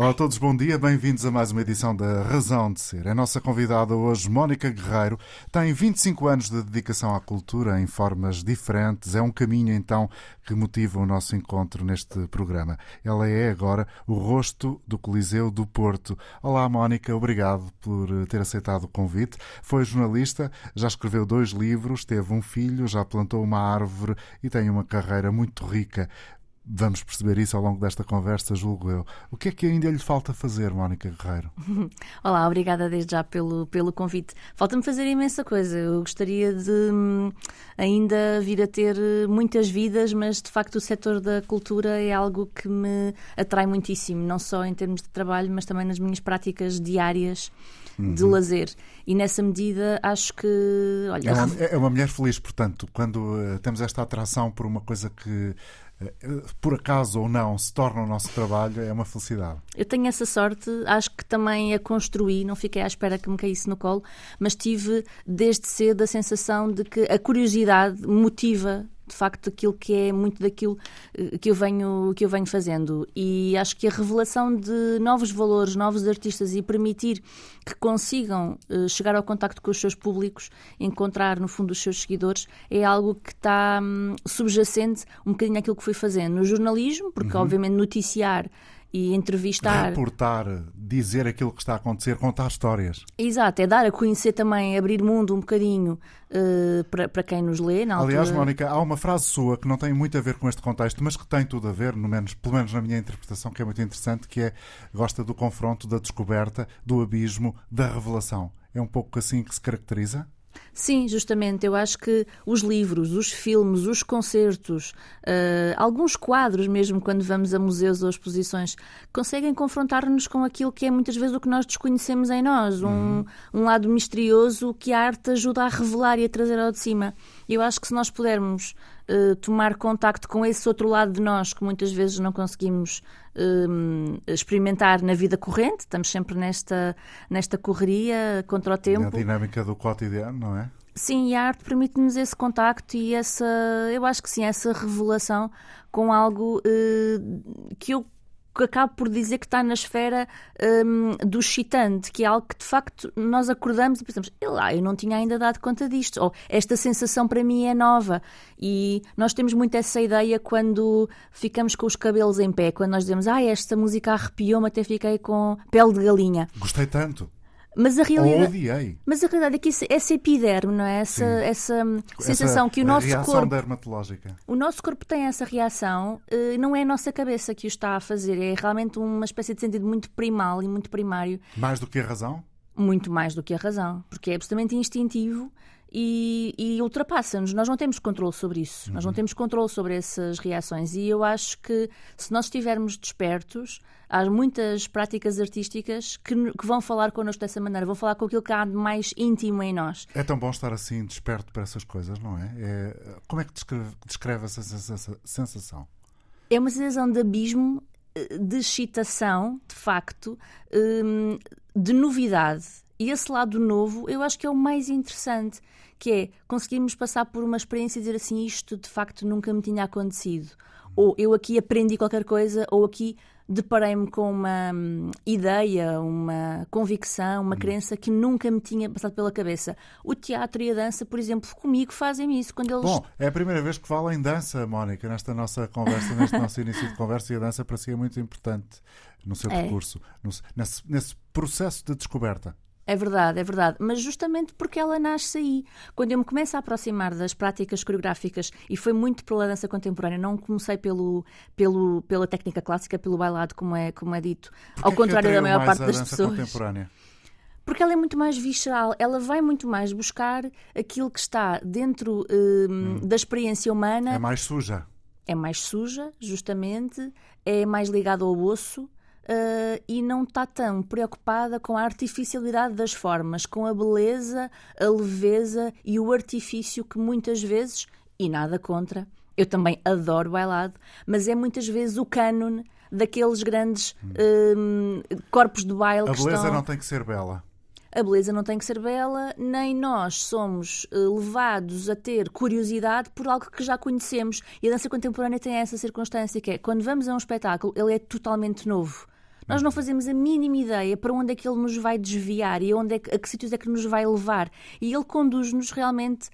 Olá a todos, bom dia, bem-vindos a mais uma edição da Razão de Ser. A nossa convidada hoje, Mónica Guerreiro, tem 25 anos de dedicação à cultura em formas diferentes. É um caminho, então, que motiva o nosso encontro neste programa. Ela é agora o rosto do Coliseu do Porto. Olá, Mónica, obrigado por ter aceitado o convite. Foi jornalista, já escreveu dois livros, teve um filho, já plantou uma árvore e tem uma carreira muito rica. Vamos perceber isso ao longo desta conversa, julgo eu. O que é que ainda lhe falta fazer, Mónica Guerreiro? Olá, obrigada desde já pelo, pelo convite. Falta-me fazer imensa coisa. Eu gostaria de hum, ainda vir a ter muitas vidas, mas de facto o setor da cultura é algo que me atrai muitíssimo, não só em termos de trabalho, mas também nas minhas práticas diárias de uhum. lazer. E nessa medida acho que. Olha, é, uma, é uma mulher feliz, portanto, quando uh, temos esta atração por uma coisa que por acaso ou não se torna o nosso trabalho, é uma felicidade. Eu tenho essa sorte, acho que também a construí, não fiquei à espera que me caísse no colo, mas tive desde cedo a sensação de que a curiosidade motiva de facto aquilo que é muito daquilo eh, que eu venho que eu venho fazendo e acho que a revelação de novos valores, novos artistas e permitir que consigam uh, chegar ao contacto com os seus públicos, encontrar no fundo os seus seguidores, é algo que está um, subjacente um bocadinho àquilo que fui fazendo no jornalismo, porque uhum. obviamente noticiar e entrevistar. Reportar, dizer aquilo que está a acontecer, contar histórias. Exato, é dar a conhecer também, abrir mundo um bocadinho uh, para, para quem nos lê. Na Aliás, altura... Mónica, há uma frase sua que não tem muito a ver com este contexto, mas que tem tudo a ver, no menos, pelo menos na minha interpretação, que é muito interessante, que é gosta do confronto, da descoberta, do abismo, da revelação. É um pouco assim que se caracteriza? Sim, justamente. Eu acho que os livros, os filmes, os concertos, uh, alguns quadros, mesmo quando vamos a museus ou exposições, conseguem confrontar-nos com aquilo que é muitas vezes o que nós desconhecemos em nós. Um, uhum. um lado misterioso que a arte ajuda a revelar e a trazer ao de cima. Eu acho que se nós pudermos uh, tomar contacto com esse outro lado de nós que muitas vezes não conseguimos uh, experimentar na vida corrente, estamos sempre nesta, nesta correria contra o tempo. a dinâmica do cotidiano, não é? Sim, e a arte permite-nos esse contacto e essa, eu acho que sim, essa revelação com algo uh, que eu acabo por dizer que está na esfera um, do excitante, que é algo que de facto nós acordamos e pensamos, lá, eu não tinha ainda dado conta disto, ou esta sensação para mim é nova. E nós temos muito essa ideia quando ficamos com os cabelos em pé, quando nós dizemos, ah, esta música arrepiou-me, até fiquei com pele de galinha. Gostei tanto. Mas a realidade, odiei. Mas a realidade é que isso, essa epiderme, não é? Essa, essa sensação essa que o nosso corpo. dermatológica. O nosso corpo tem essa reação, eh, não é a nossa cabeça que o está a fazer, é realmente uma espécie de sentido muito primal e muito primário. Mais do que a razão? Muito mais do que a razão, porque é absolutamente instintivo e, e ultrapassa-nos. Nós não temos controle sobre isso, uhum. nós não uhum. temos controle sobre essas reações. E eu acho que se nós estivermos despertos, há muitas práticas artísticas que, que, vão falar connosco dessa maneira, vão falar com aquilo que há de mais íntimo em nós. É tão bom estar assim desperto para essas coisas, não é? é como é que descreve, descreve essa sensação? É uma sensação de abismo, eh, de excitação, de facto, hum, de novidade. E esse lado novo eu acho que é o mais interessante que é conseguirmos passar por uma experiência e dizer assim, isto de facto nunca me tinha acontecido. Ou eu aqui aprendi qualquer coisa, ou aqui deparei-me com uma hum, ideia, uma convicção, uma hum. crença que nunca me tinha passado pela cabeça. O teatro e a dança, por exemplo, comigo fazem isso. Quando eles... Bom, é a primeira vez que falo em dança, Mónica, nesta nossa conversa, neste nosso início de conversa, e a dança para si é muito importante no seu é. percurso, no, nesse, nesse processo de descoberta. É verdade, é verdade. Mas justamente porque ela nasce aí. Quando eu me começo a aproximar das práticas coreográficas, e foi muito pela dança contemporânea, não comecei pelo, pelo, pela técnica clássica, pelo bailado, como é, como é dito, Porquê ao contrário da maior parte das pessoas. Contemporânea? Porque ela é muito mais visceral, ela vai muito mais buscar aquilo que está dentro hum, hum. da experiência humana. É mais suja. É mais suja, justamente, é mais ligado ao osso uh, e não está tão preocupada com a artificialidade das formas, com a beleza, a leveza e o artifício que muitas vezes, e nada contra, eu também adoro bailado, mas é muitas vezes o cânone daqueles grandes uh, corpos de baile a que beleza estão... não tem que ser bela. a beleza não tem que ser bela, nem nós somos uh, levados a ter curiosidade por algo que já conhecemos. E a dança contemporânea tem essa circunstância que é, quando vamos a um espetáculo, ele é totalmente novo. Nós não fazemos a mínima ideia para onde é que ele nos vai desviar e onde é que, a que sítios é que nos vai levar. E ele conduz-nos realmente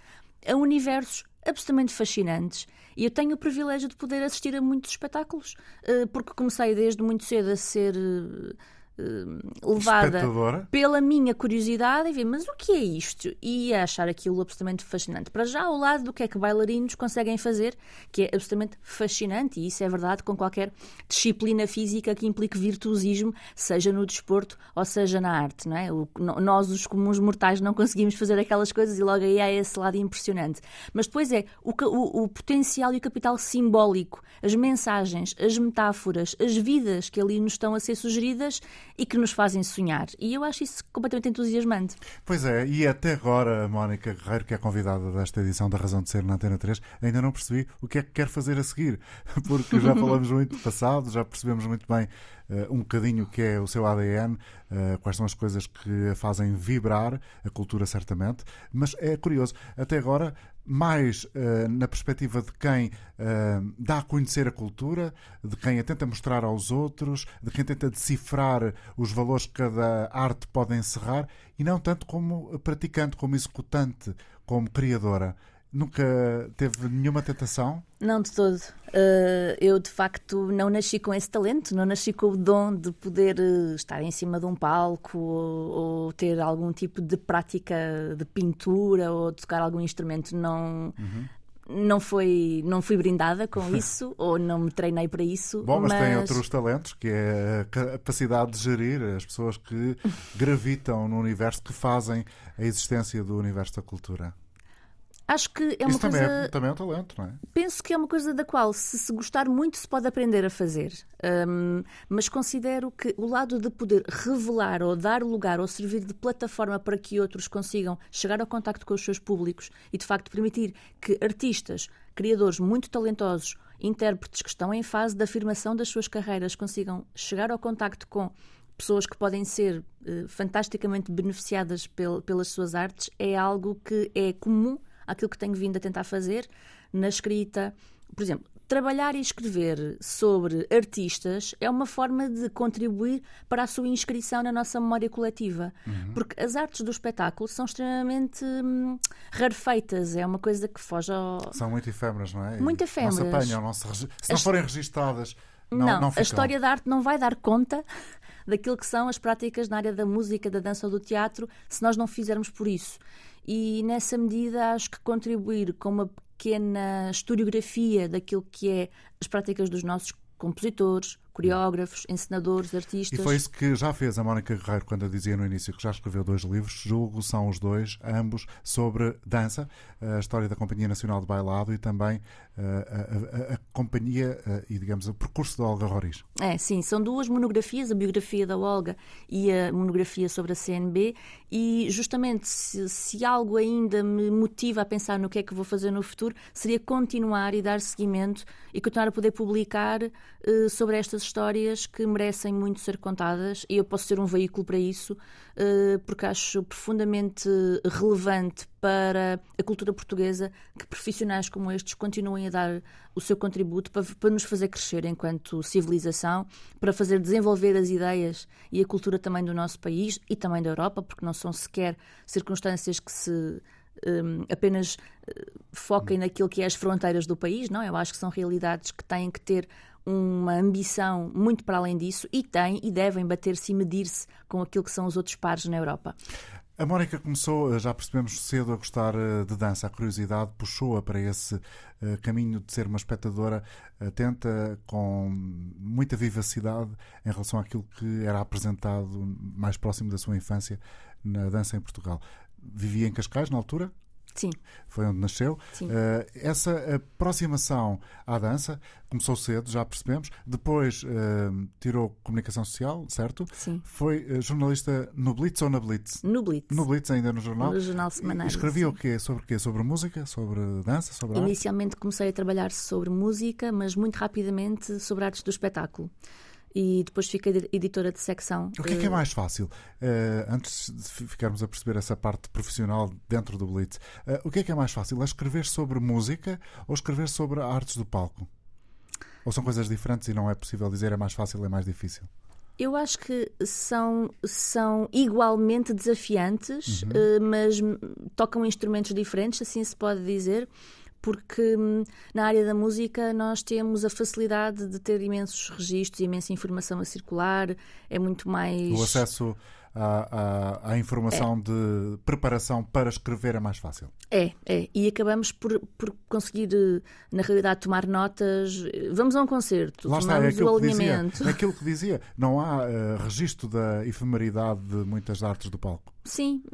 a universos absolutamente fascinantes. E eu tenho o privilégio de poder assistir a muitos espetáculos, eh, porque comecei desde muito cedo a ser eh, uh, levada pela minha curiosidade e ver, mas o que é isto? E a achar aquilo absolutamente fascinante. Para já, ao lado do que é que bailarinos conseguem fazer, que é absolutamente fascinante, e isso é verdade com qualquer disciplina física que implique virtuosismo, seja no desporto ou seja na arte, não é? O, nós, os comuns mortais, não conseguimos fazer aquelas coisas e logo aí há esse lado impressionante. Mas depois é o, o, o potencial e o capital simbólico, as mensagens, as metáforas, as vidas que ali nos estão a ser sugeridas e que nos fazem sonhar. E eu acho isso completamente entusiasmante. Pois é, e até agora a Mónica Guerreiro, que é convidada desta edição da Razão de Ser na Antena 3, ainda não percebi o que é que quer fazer a seguir, porque já falamos muito do passado, já percebemos muito bem uh, um bocadinho o que é o seu ADN, uh, eh, quais são as coisas que a fazem vibrar, a cultura certamente, mas é curioso, até agora mais uh, na perspectiva de quem uh, dá a conhecer a cultura, de quem a tenta mostrar aos outros, de quem tenta decifrar os valores que cada arte pode encerrar, e não tanto como praticante, como executante, como criadora. Nunca teve nenhuma tentação? Não, de todo. Uh, eu, de facto, não nasci com esse talento, não nasci com o dom de poder uh, estar em cima de um palco ou, ou, ter algum tipo de prática de pintura ou de tocar algum instrumento. Não. Uhum. Não, foi, não fui brindada com isso ou não me treinei para isso. Bom, mas, mas tem outros talentos, que é a capacidade de gerir as pessoas que gravitam no universo, que fazem a existência do universo da cultura. Acho que é uma Isso coisa. Também é, também é um talento, não é? Penso que é uma coisa da qual, se se gostar muito, se pode aprender a fazer. Um, mas considero que o lado de poder revelar ou dar lugar ou servir de plataforma para que outros consigam chegar ao contacto com os seus públicos e, de facto, permitir que artistas, criadores muito talentosos, intérpretes que estão em fase de afirmação das suas carreiras consigam chegar ao contacto com pessoas que podem ser uh, fantasticamente beneficiadas pel pelas suas artes é algo que é comum àquilo que tenho vindo a tentar fazer na escrita. Por exemplo, trabalhar e escrever sobre artistas é uma forma de contribuir para a sua inscrição na nossa memória coletiva. Uhum. Porque as artes do espetáculo são extremamente hum, rarefeitas, é uma coisa que foge ao. São muito efêmeras, não é? Muito efêmeras. Não se apanham, não se, se não forem registadas. Não, não, não a história da arte não vai dar conta daquilo que são as práticas na área da música, da dança ou do teatro se nós não fizermos por isso e nessa medida acho que contribuir com uma pequena historiografia daquilo que é as práticas dos nossos compositores, coreógrafos, encenadores, artistas. E foi isso que já fez a Mónica Guerreiro quando eu dizia no início que já escreveu dois livros, julgo são os dois, ambos, sobre dança, a história da Companhia Nacional de Bailado e também a, a, a, a companhia e, digamos, o percurso da Olga Roriz. É, sim, são duas monografias, a biografia da Olga e a monografia sobre a CNB e justamente se, se algo ainda me motiva a pensar no que é que vou fazer no futuro, seria continuar e dar seguimento e continuar a poder publicar uh, sobre estas histórias que merecem muito ser contadas e eu posso ser um veículo para isso, eh, porque acho profundamente relevante para a cultura portuguesa que profissionais como estes continuem a dar o seu contributo para, para nos fazer crescer enquanto civilização, para fazer desenvolver as ideias e a cultura também do nosso país e também da Europa, porque não são sequer circunstâncias que se um, apenas uh, foquem naquilo que é as fronteiras do país, não? Eu acho que são realidades que têm que ter uma ambição muito para além disso e têm e devem bater-se e medir-se com aquilo que são os outros pares na Europa. A Mónica começou, eh, já percebemos cedo, a gostar eh, de dança. A curiosidade puxou-a para esse eh, caminho de ser uma espectadora atenta, com muita vivacidade em relação àquilo que era apresentado mais próximo da sua infância na dança em Portugal. Vivia em Cascais na altura? Sim. Foi onde nasceu. Uh, essa aproximação à dança começou cedo, já percebemos. Depois uh, tirou comunicação social, certo? Sim. Foi uh, jornalista no Blitz ou na Blitz? No Blitz. No Blitz, ainda no jornal? No jornal semanal. Escrevia o quê? Sobre o quê? Sobre música? Sobre dança? Sobre Inicialmente comecei a trabalhar sobre música, mas muito rapidamente sobre artes do espetáculo. E depois fiquei editora de secção. O que é que é mais fácil? Uh, antes de ficarmos a perceber essa parte profissional dentro do Blitz, uh, o que é que é mais fácil? É escrever sobre música ou escrever sobre artes do palco? Ou são coisas diferentes e não é possível dizer é mais fácil ou é mais difícil? Eu acho que são, são igualmente desafiantes, uhum. uh, mas tocam instrumentos diferentes, assim se pode dizer porque hum, na área da música nós temos a facilidade de ter imensos registros, imensa informação a circular, é muito mais. O acesso à, à, à informação é. de preparação para escrever é mais fácil. É, é. E acabamos por, por conseguir, eh, na realidade, tomar notas. Vamos a um concerto, Lá tomamos está, é o alinhamento. Que dizia, é aquilo que dizia, não há uh, registro da efemeridade de muitas artes do palco. Sim,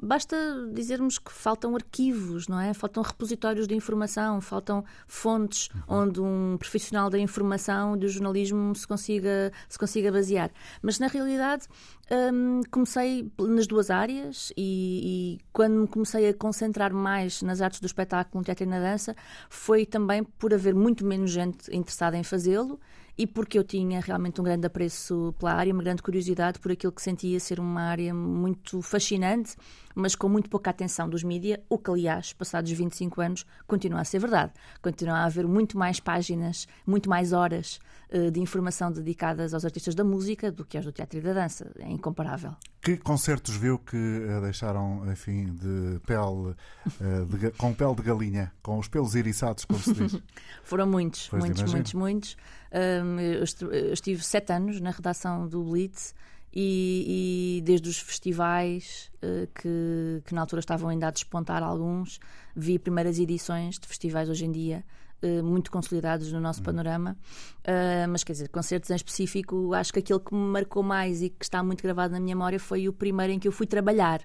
basta dizermos que faltam arquivos, não é? Faltam repositórios de informação, faltam fontes uhum. onde um profissional da informação, do jornalismo, se consiga, se consiga basear. Mas na realidade hum, comecei nas duas áreas e, e, quando me comecei a concentrar mais nas artes do espetáculo, no teatro e na dança, foi também por haver muito menos gente interessada em fazê-lo e porque eu tinha realmente um grande apreço pela área, uma grande curiosidade por aquilo que sentia ser uma área muito fascinante, mas com muito pouca atenção dos mídias, o que, aliás, passados 25 anos, continua a ser verdade. Continua a haver muito mais páginas, muito mais horas uh, de informação dedicadas aos artistas da música do que aos do teatro e da dança. É incomparável. Que concertos viu que uh, deixaram, enfim, de pele, uh, de, com pele de galinha, com os pelos iriçados, como se diz? Foram muitos, pois muitos, muitos, muitos. Um, eu estive sete anos na redação do Blitz e, e desde os festivais uh, que, que na altura estavam ainda a despontar alguns, vi primeiras edições de festivais hoje em dia uh, muito consolidados no nosso uhum. panorama. Uh, mas quer dizer, concertos em específico, acho que aquele que me marcou mais e que está muito gravado na minha memória foi o primeiro em que eu fui trabalhar.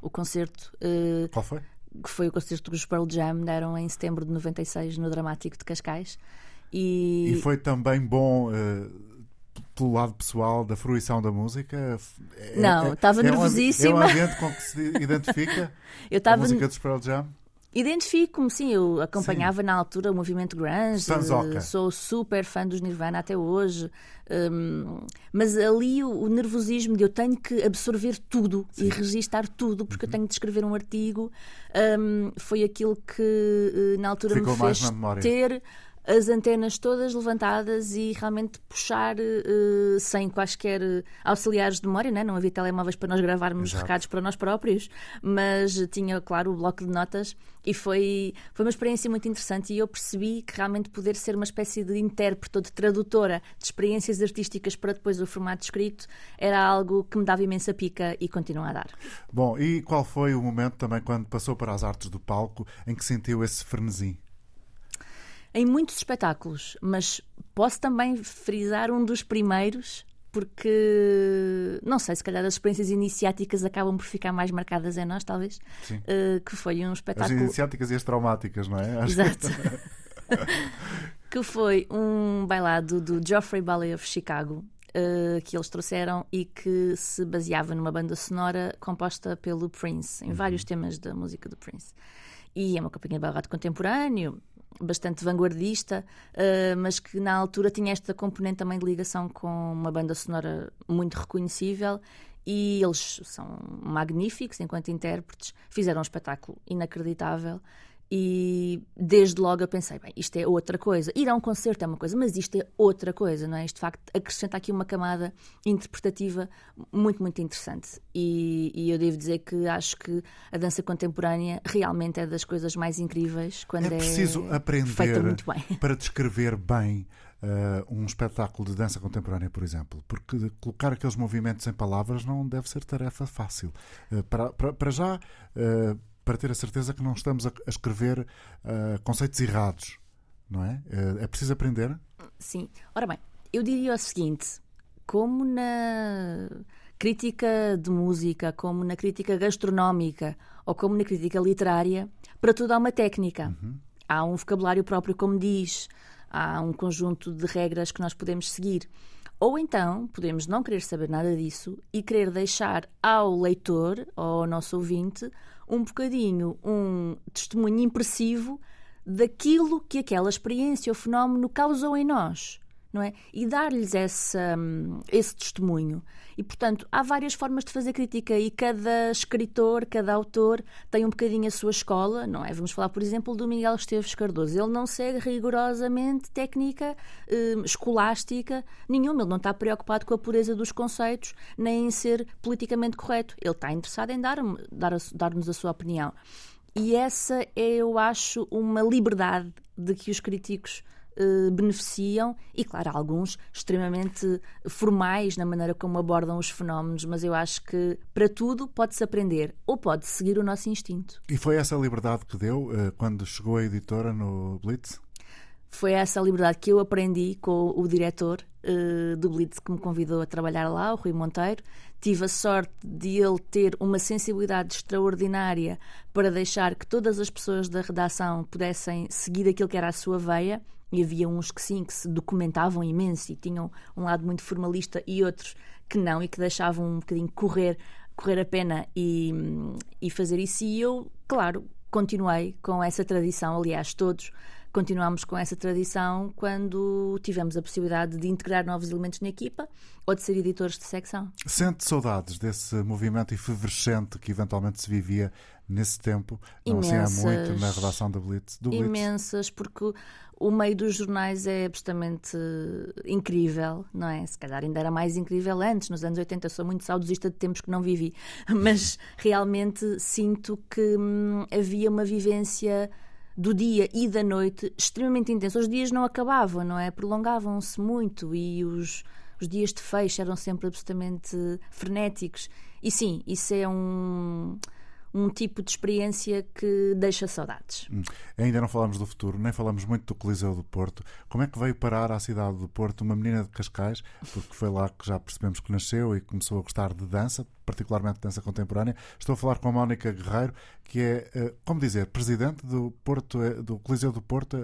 O concerto. Qual foi? Que foi o concerto dos Pearl Jam, deram em setembro de 96 no Dramático de Cascais. E, e foi também bom pelo lado pessoal da fruição da música? É, não, estava é, nervosíssima. É um ambiente com que se identifica eu tava... a música dos Pearl Jam? Identifico-me, sim, eu acompanhava sim. na altura o movimento grunge, sou super fã dos Nirvana até hoje, um, mas ali o, o, nervosismo de eu tenho que absorver tudo sim. e registar tudo, porque uhum. eu tenho de escrever um artigo, um, foi aquilo que eh, na altura Ficou me fez ter as antenas todas levantadas e realmente puxar uh, sem quaisquer auxiliares de memória, né? não havia telemóveis para nós gravarmos Exato. recados para nós próprios, mas tinha, claro, o bloco de notas e foi, foi uma experiência muito interessante e eu percebi que realmente poder ser uma espécie de intérprete ou de tradutora de experiências artísticas para depois o formato escrito era algo que me dava imensa pica e continua a dar. Bom, e qual foi o momento também quando passou para as artes do palco em que sentiu esse frenesim? Em muitos espetáculos, mas posso também frisar um dos primeiros, porque não sei, se calhar as experiências iniciáticas acabam por ficar mais marcadas em nós, talvez. Uh, que foi um espetáculo. As iniciáticas e as traumáticas, não é? Acho Exato. Que... que foi um bailado do Geoffrey Ballet of Chicago, Uh, que eles trouxeram e que se baseava numa banda sonora composta pelo Prince, em uhum. vários temas da música do Prince. E é uma companhia de contemporâneo, bastante vanguardista, uh, mas que na altura tinha esta componente também de ligação com uma banda sonora muito reconhecível e eles são magníficos enquanto intérpretes, fizeram um espetáculo inacreditável e desde logo eu pensei, bem, isto é outra coisa. Ir a um concerto é uma coisa, mas isto é outra coisa, não é? Isto de facto acrescenta aqui uma camada interpretativa muito, muito interessante. E, e eu devo dizer que acho que a dança contemporânea realmente é das coisas mais incríveis quando é, preciso é aprender para descrever bem Uh, um espetáculo de dança contemporânea, por exemplo, porque colocar aqueles movimentos em palavras não deve ser tarefa fácil. Uh, para, para, para, já, uh, para ter a certeza que não estamos a, a escrever uh, conceitos errados, não é? Uh, é preciso aprender? Sim. Ora bem, eu diria o seguinte: como na crítica de música, como na crítica gastronómica ou como na crítica literária, para tudo há uma técnica. Uhum. Há um vocabulário próprio, como diz, há um conjunto de regras que nós podemos seguir. Ou então podemos não querer saber nada disso e querer deixar ao leitor, ou ao nosso ouvinte, um bocadinho um testemunho impressivo daquilo que aquela experiência ou fenómeno causou em nós. Não é? E dar-lhes essa, hum, esse testemunho. E, portanto, há várias formas de fazer crítica e cada escritor, cada autor tem um bocadinho a sua escola, não é? Vamos falar, por exemplo, do Miguel Esteves Cardoso. Ele não segue rigorosamente técnica hum, escolástica nenhuma. Ele não está preocupado com a pureza dos conceitos nem em ser politicamente correto. Ele está interessado em dar-nos dar, dar a sua opinião. E essa é, eu acho, uma liberdade de que os críticos eh, beneficiam e, claro, alguns extremamente formais na maneira como abordam os fenómenos, mas eu acho que para tudo pode-se aprender ou pode seguir o nosso instinto. E foi essa liberdade que deu uh, quando chegou a editora no Blitz? Foi essa liberdade que eu aprendi com o diretor uh, do Blitz que me convidou a trabalhar lá, o Rui Monteiro. Tive a sorte de ele ter uma sensibilidade extraordinária para deixar que todas as pessoas da redação pudessem seguir aquilo que era a sua veia e havia uns que sim, que se documentavam imenso e tinham um lado muito formalista e outros que não e que deixavam um bocadinho correr, correr a pena e, e fazer isso. E eu, claro, continuei com essa tradição, aliás, todos continuamos com essa tradição quando tivemos a possibilidade de integrar novos elementos na equipa ou de ser editores de secção. Sente saudades desse movimento efervescente que eventualmente se vivia nesse tempo, não assim há muito, na redação do Blitz? Do Blitz. Imensas, porque o meio dos jornais é absolutamente incrível, não é? Se calhar ainda era mais incrível antes, nos anos 80. Eu sou muito saudosista de tempos que não vivi, mas realmente sinto que hum, havia uma vivência do dia e da noite extremamente intensa. Os dias não acabavam, não é? Prolongavam-se muito e os, os dias de fecho eram sempre absolutamente frenéticos. E sim, isso é um um tipo de experiência que deixa saudades. Hum. Ainda não falamos do futuro, nem falamos muito do Coliseu do Porto. Como é que veio parar à cidade do Porto uma menina de Cascais, porque foi lá que já percebemos que nasceu e começou a gostar de dança, particularmente dança contemporânea. Estou a falar com a Mónica Guerreiro, que é, eh, como dizer, presidente do Porto, eh, do Coliseu do Porto,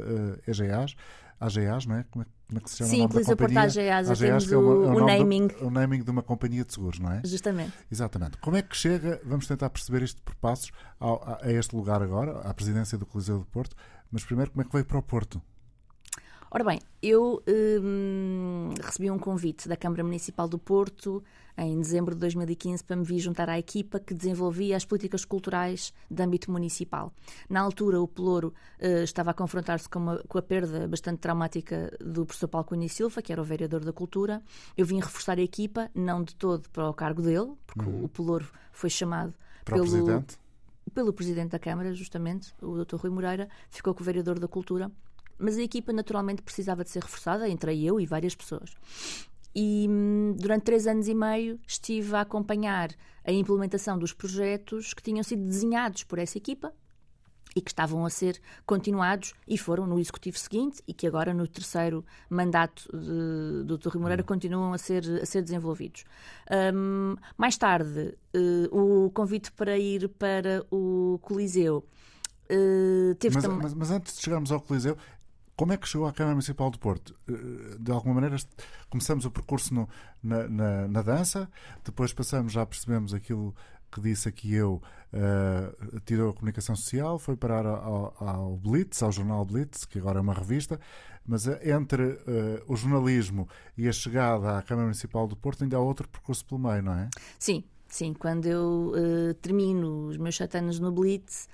EGAs, eh, AGAs, não é? Como é como é que se chama Sim, o nome da companhia? AGA, já temos é o, o, é o naming. Do, o naming de uma companhia de seguros, não é? Justamente. Exatamente. Como é que chega, vamos tentar perceber isto por passos, a, a este lugar agora, à presidência do Coliseu do Porto, mas primeiro como é que veio para o Porto? Ora bem, eu hum, recebi um convite da Câmara Municipal do Porto em dezembro de 2015 para me vir juntar à equipa que desenvolvia as políticas culturais de âmbito municipal. Na altura, o Pelouro uh, estava a confrontar-se com, com, a perda bastante traumática do professor Paulo Cunha Silva, que era o vereador da Cultura. Eu vim reforçar a equipa, não de todo para o cargo dele, porque uhum. o Pelouro foi chamado para pelo, o presidente? pelo presidente da Câmara, justamente, o Dr. Rui Moreira, ficou com o vereador da Cultura mas a equipa naturalmente precisava de ser reforçada, entre eu e várias pessoas. E hum, durante três anos e meio estive a acompanhar a implementação dos projetos que tinham sido desenhados por essa equipa e que estavam a ser continuados e foram no executivo seguinte e que agora no terceiro mandato de, do Dr. Moreira continuam a ser, a ser desenvolvidos. Um, mais tarde, uh, o convite para ir para o Coliseu uh, teve mas, mas, mas, antes de chegarmos ao Coliseu, como é que chegou à Câmara Municipal do Porto? Eh, de alguma maneira, começamos o percurso no, na, na, na, dança, depois passamos, já percebemos aquilo que disse aqui eu, uh, tirou a comunicação social, foi parar ao, ao, Blitz, ao jornal Blitz, que agora é uma revista, mas eh, entre uh, o jornalismo e a chegada à Câmara Municipal do Porto ainda há outro percurso pelo meio, não é? Sim, sim. Quando eu uh, termino os meus sete anos no Blitz,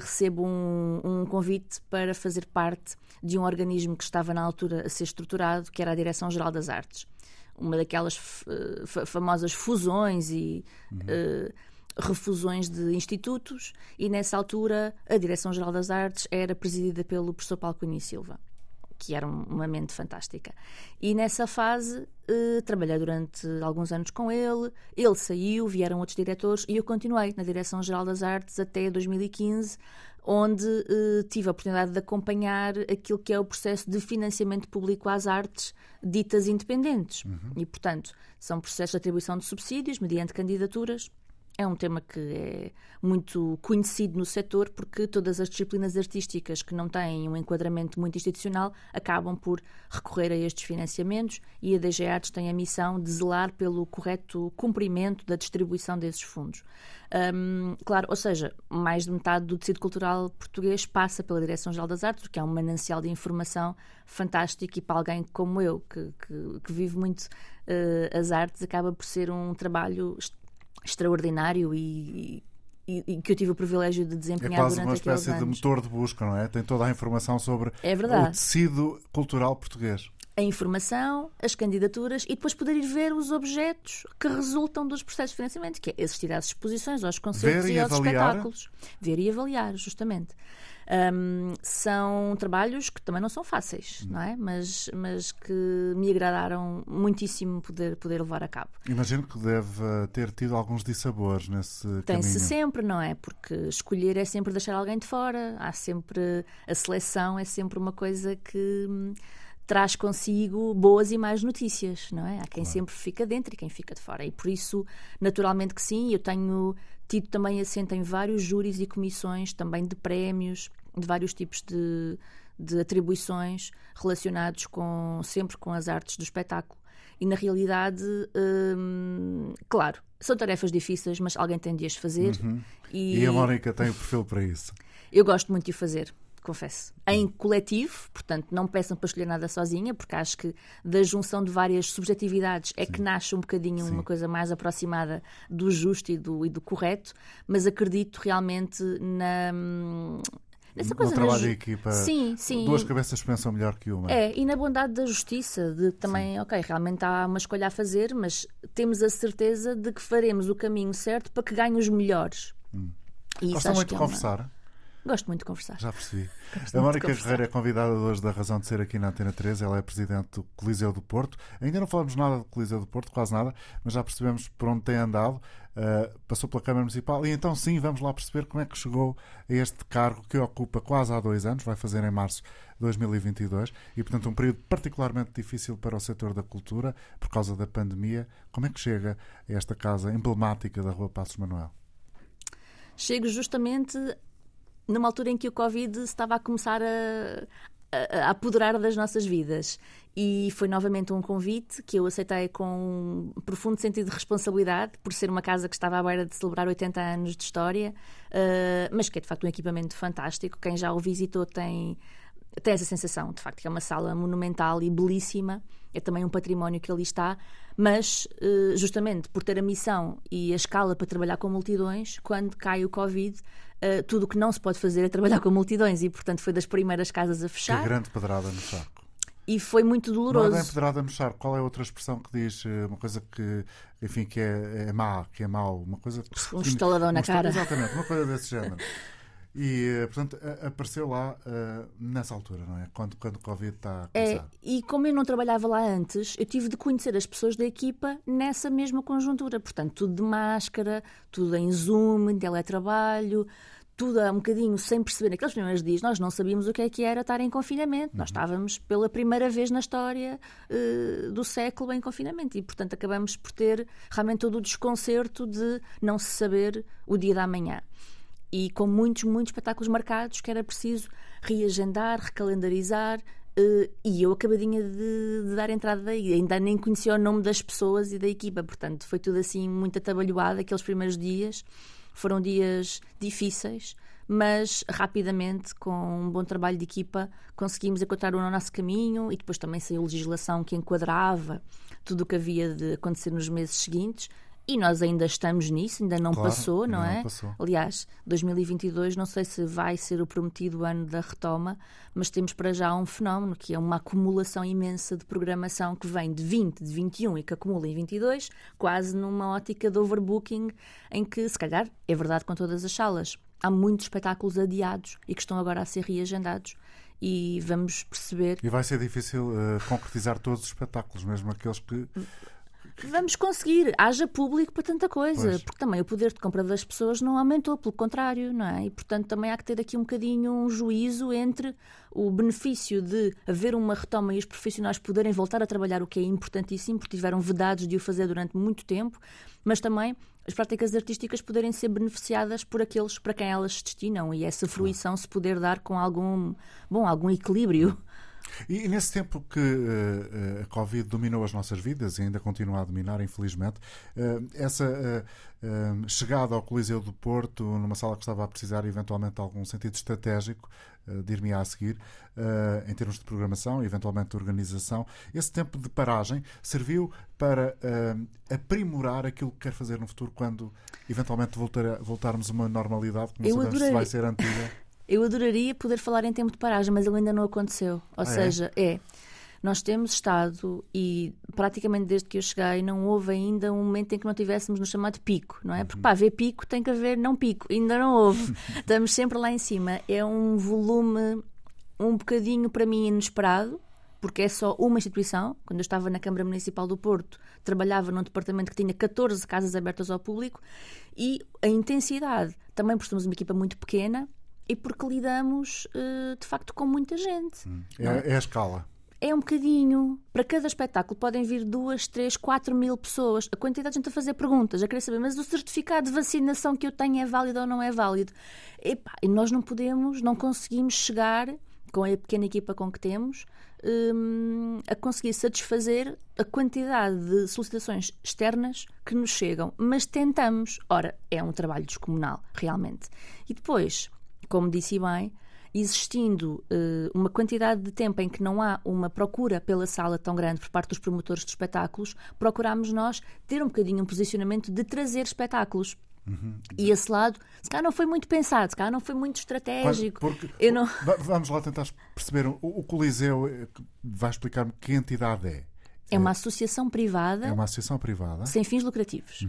recebo um, um, convite para fazer parte de um organismo que estava na altura a ser estruturado, que era a Direção-Geral das Artes. Uma daquelas uh, famosas fusões e uhum. uh, refusões de institutos, e nessa altura a Direção-Geral das Artes era presidida pelo professor Paulo Cunha Silva que era uma mente fantástica. E nessa fase eh, trabalhei durante alguns anos com ele, ele saiu, vieram outros diretores e eu continuei na Direção-Geral das Artes até 2015, onde eh, tive a oportunidade de acompanhar aquilo que é o processo de financiamento público às artes ditas independentes. Uhum. E, portanto, são processos de atribuição de subsídios mediante candidaturas é um tema que é muito conhecido no setor porque todas as disciplinas artísticas que não têm um enquadramento muito institucional acabam por recorrer a estes financiamentos e a DG Artes tem a missão de zelar pelo correto cumprimento da distribuição desses fundos. Um, claro, ou seja, mais de metade do tecido cultural português passa pela Direção-Geral das Artes, que é um manancial de informação fantástico e para alguém como eu, que, que, que vive muito uh, as artes, acaba por ser um trabalho extraordinário e, e, e, que eu tive o privilégio de desempenhar é quase durante uma espécie de motor de busca, não é? Tem toda a informação sobre é o tecido cultural português. A informação, as candidaturas e depois poder ir ver os objetos que resultam dos processos de financiamento, que é assistir às exposições, aos concertos e, e aos avaliar. espetáculos. Ver e avaliar, justamente. Um, são trabalhos que também não são fáceis, não é? Mas, mas que me agradaram muitíssimo poder, poder levar a cabo. Imagino que deve ter tido alguns dissabores nesse Tem-se sempre, não é? Porque escolher é sempre deixar alguém de fora, há sempre. A seleção é sempre uma coisa que hum, traz consigo boas e más notícias, não é? Há quem claro. sempre fica dentro e quem fica de fora. E por isso, naturalmente que sim, eu tenho tido também assento em vários júris e comissões, também de prémios, de vários tipos de, de atribuições relacionados com sempre com as artes do espetáculo. E na realidade, hum, claro, são tarefas difíceis, mas alguém tem de as fazer. Uhum. E... e a Mónica tem o perfil para isso. Eu gosto muito de o fazer confesso. Em coletivo, portanto, não me peçam para escolher nada sozinha, porque acho que da junção de várias subjetividades é Sim. que nasce um bocadinho Sim. uma coisa mais aproximada do justo e do, e do correto, mas acredito realmente na essa coisa no trabalho de equipa, sim, sim. duas cabeças pensam melhor que uma. É, e na bondade da justiça, de também, sim. ok, realmente há uma escolha a fazer, mas temos a certeza de que faremos o caminho certo para que ganhe os melhores. Hum. Gosta muito de é conversar? Gosto muito de conversar. Já percebi. Gosto a Mónica Guerreiro é convidada hoje da Razão de Ser aqui na Antena 13. Ela é presidente do Coliseu do Porto. Ainda não falamos nada do Coliseu do Porto, quase nada, mas já percebemos por onde tem andado. Uh, passou pela Câmara Municipal e então sim, vamos lá perceber como é que chegou a este cargo que ocupa quase há dois anos, vai fazer em março de 2022 e, portanto, um período particularmente difícil para o setor da cultura por causa da pandemia. Como é que chega a esta casa emblemática da Rua Passos Manuel? Chego justamente numa altura em que o Covid estava a começar a, a, a apoderar das nossas vidas. E foi novamente um convite que eu aceitei com um profundo sentido de responsabilidade, por ser uma casa que estava à beira de celebrar 80 anos de história, uh, mas que é de facto um equipamento fantástico. Quem já o visitou tem tem essa sensação, de facto, que é uma sala monumental e belíssima, é também um património que ali está, mas eh, justamente por ter a missão e a escala para trabalhar com multidões, quando cai o Covid, eh, tudo o que não se pode fazer é trabalhar com multidões e, portanto, foi das primeiras casas a fechar. Que grande pedrada no saco. E foi muito doloroso. Não é bem pedrada no charco. Qual é a outra expressão que diz eh, uma coisa que, enfim, que é, é má, que é mau? Uma coisa... Um estaladão na cara. Exatamente, uma coisa desse género. E, eh, portanto, apareceu lá uh, nessa altura, não é? Quando, quando o Covid está a começar. É, e como eu não trabalhava lá antes, eu tive de conhecer as pessoas da equipa nessa mesma conjuntura. Portanto, tudo de máscara, tudo em Zoom, em teletrabalho, tudo um bocadinho sem perceber. Naqueles primeiros dias nós não sabíamos o que é que era estar em confinamento. Uhum. Nós estávamos pela primeira vez na história uh, do século em confinamento e, portanto, acabamos por ter realmente todo o desconcerto de não se saber o dia da manhã e com muitos, muitos espetáculos marcados que era preciso reagendar, recalendarizar. Uh, e eu acabadinha de, de, dar entrada daí, ainda nem conhecia o nome das pessoas e da equipa, portanto foi tudo assim muito atabalhoado aqueles primeiros dias. Foram dias difíceis, mas rapidamente, com um bom trabalho de equipa, conseguimos encontrar o nosso caminho e depois também saiu legislação que enquadrava tudo o que havia de acontecer nos meses seguintes e nós ainda estamos nisso, ainda não claro, passou, não é? Não passou. Aliás, 2022 não sei se vai ser o prometido ano da retoma, mas temos para já um fenómeno que é uma acumulação imensa de programação que vem de 20, de 21 e que acumula em 22, quase numa ótica de overbooking, em que, se calhar, é verdade com todas as salas. Há muitos espetáculos adiados e que estão agora a ser reagendados e vamos perceber. E vai ser difícil uh, concretizar todos os espetáculos, mesmo aqueles que vamos conseguir. Haja público para tanta coisa. Pois. Porque também o poder de compra das pessoas não aumentou, pelo contrário, não é? E, portanto, também há que ter aqui um bocadinho um juízo entre o benefício de haver uma retoma e os profissionais poderem voltar a trabalhar, o que é importantíssimo, porque tiveram vedados de o fazer durante muito tempo, mas também as práticas artísticas poderem ser beneficiadas por aqueles para quem elas se destinam e essa fruição se poder dar com algum, bom, algum equilíbrio. E, nesse tempo que uh, a Covid dominou as nossas vidas e ainda continua a dominar, infelizmente, uh, essa uh, chegada ao Coliseu do Porto, numa sala que estava a precisar eventualmente de algum sentido estratégico, dir-me a seguir, em termos de programação e eventualmente de organização, esse tempo de paragem serviu para aprimorar aquilo que quer fazer no futuro quando eventualmente voltar, voltarmos a uma normalidade que não Eu sabemos adorei. se vai ser antiga. Eu adoraria poder falar em tempo de paragem, mas ele ainda não aconteceu. Ou Ah, é? seja, é? Nós temos estado e praticamente desde que eu cheguei não houve ainda um momento em que não tivéssemos no chamado pico, não é? Porque para haver pico tem que haver não pico, ainda não houve. Estamos sempre lá em cima. É um volume um bocadinho para mim inesperado, porque é só uma instituição. Quando eu estava na Câmara Municipal do Porto, trabalhava num departamento que tinha 14 casas abertas ao público e a intensidade, também por sermos uma equipa muito pequena, e porque lidamos eh, de facto com muita gente. É, é a escala. É um bocadinho. Para cada espetáculo podem vir duas, três, quatro mil pessoas. A quantidade de gente a fazer perguntas, a querer saber, mas o certificado de vacinação que eu tenho é válido ou não é válido? Epá, e nós não podemos, não conseguimos chegar, com a pequena equipa com que temos, hum, a conseguir satisfazer a quantidade de solicitações externas que nos chegam. Mas tentamos. Ora, é um trabalho descomunal, realmente. E depois, como disse bem, existindo eh, uma quantidade de tempo em que não há uma procura pela sala tão grande por parte dos promotores de espetáculos, procuramos nós ter um bocadinho um posicionamento de trazer espetáculos. E esse lado, se calhar não foi muito pensado, se calhar não foi muito estratégico. Porque, não... Va- Vamos lá tentar perceber. O, o Coliseu eh, vai explicar-me que entidade é. É uma associação privada É uma associação privada. sem fins lucrativos.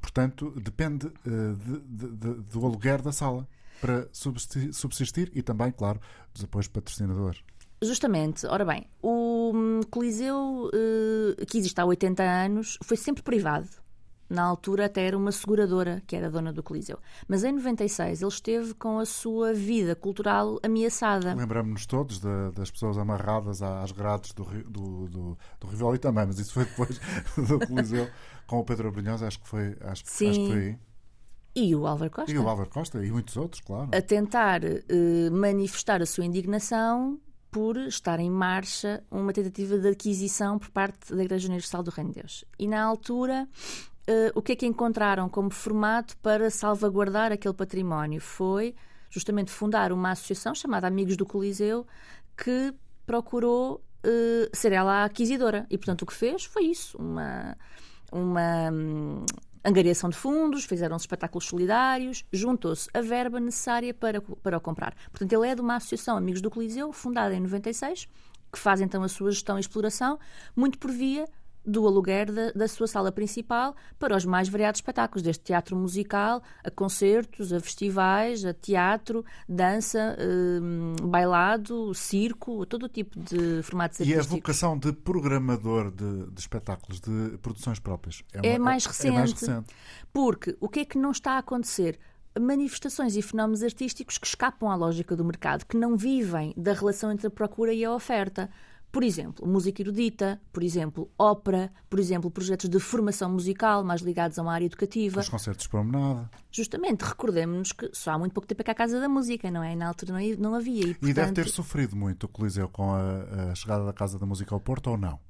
Portanto, depende eh, de- de- de- do aluguer da sala para subsistir, subsistir e também, claro, dos apoios patrocinadores. Justamente, ora bem, o hum, Coliseu, eh, que existe há 80 anos, foi sempre privado. Na altura até era uma seguradora que era dona do Coliseu. Mas em 96 ele esteve com a sua vida cultural ameaçada. Lembramos-nos todos da- das pessoas amarradas às grades do, do, do, do Rivoli também, mas isso foi depois do Coliseu com o Pedro Abrunhosa, acho que foi, acho, Sim. acho que foi aí. E o Álvaro Costa. E o Álvaro Costa e muitos outros, claro. a tentar eh, manifestar a sua indignação por estar em marcha uma tentativa de aquisição por parte da Igreja Universal do Reino de Deus. E na altura, eh, o que é que encontraram como formato para salvaguardar aquele património? Foi justamente fundar uma associação chamada Amigos do Coliseu que procurou eh, ser ela a aquisitora. E, portanto, o que fez foi isso, uma, uma hum, angariação de fundos, fizeram espetáculos solidários, juntou-se a verba necessária para, para o comprar. Portanto, ele é de uma associação Amigos do Coliseu, fundada em 96, que faz então a sua gestão e exploração, muito por via do aluguer da, da sua sala principal para os mais variados espetáculos, desde teatro musical, a concertos, a festivais, a teatro, dança, hum, bailado, circo, todo o tipo de formatos E a artísticos. vocação de programador de, de espetáculos, de produções próprias, É uma- mais É mais recente. recente. Porque o que é que não está a acontecer? Manifestações e fenómenos artísticos que escapam à lógica do mercado, que não vivem da relação entre a procura e a oferta. Por exemplo, música erudita, por exemplo, ópera, por exemplo, projetos de formação musical mais ligados a uma área educativa. Os concertos de promenada. Justamente, recordemos-nos que só há muito pouco tempo é que a Casa da Música, não é? Na altura não, não havia. E, E deve portanto, ter sofrido muito o Coliseu com a, a chegada da Casa da Música ao Porto ou não?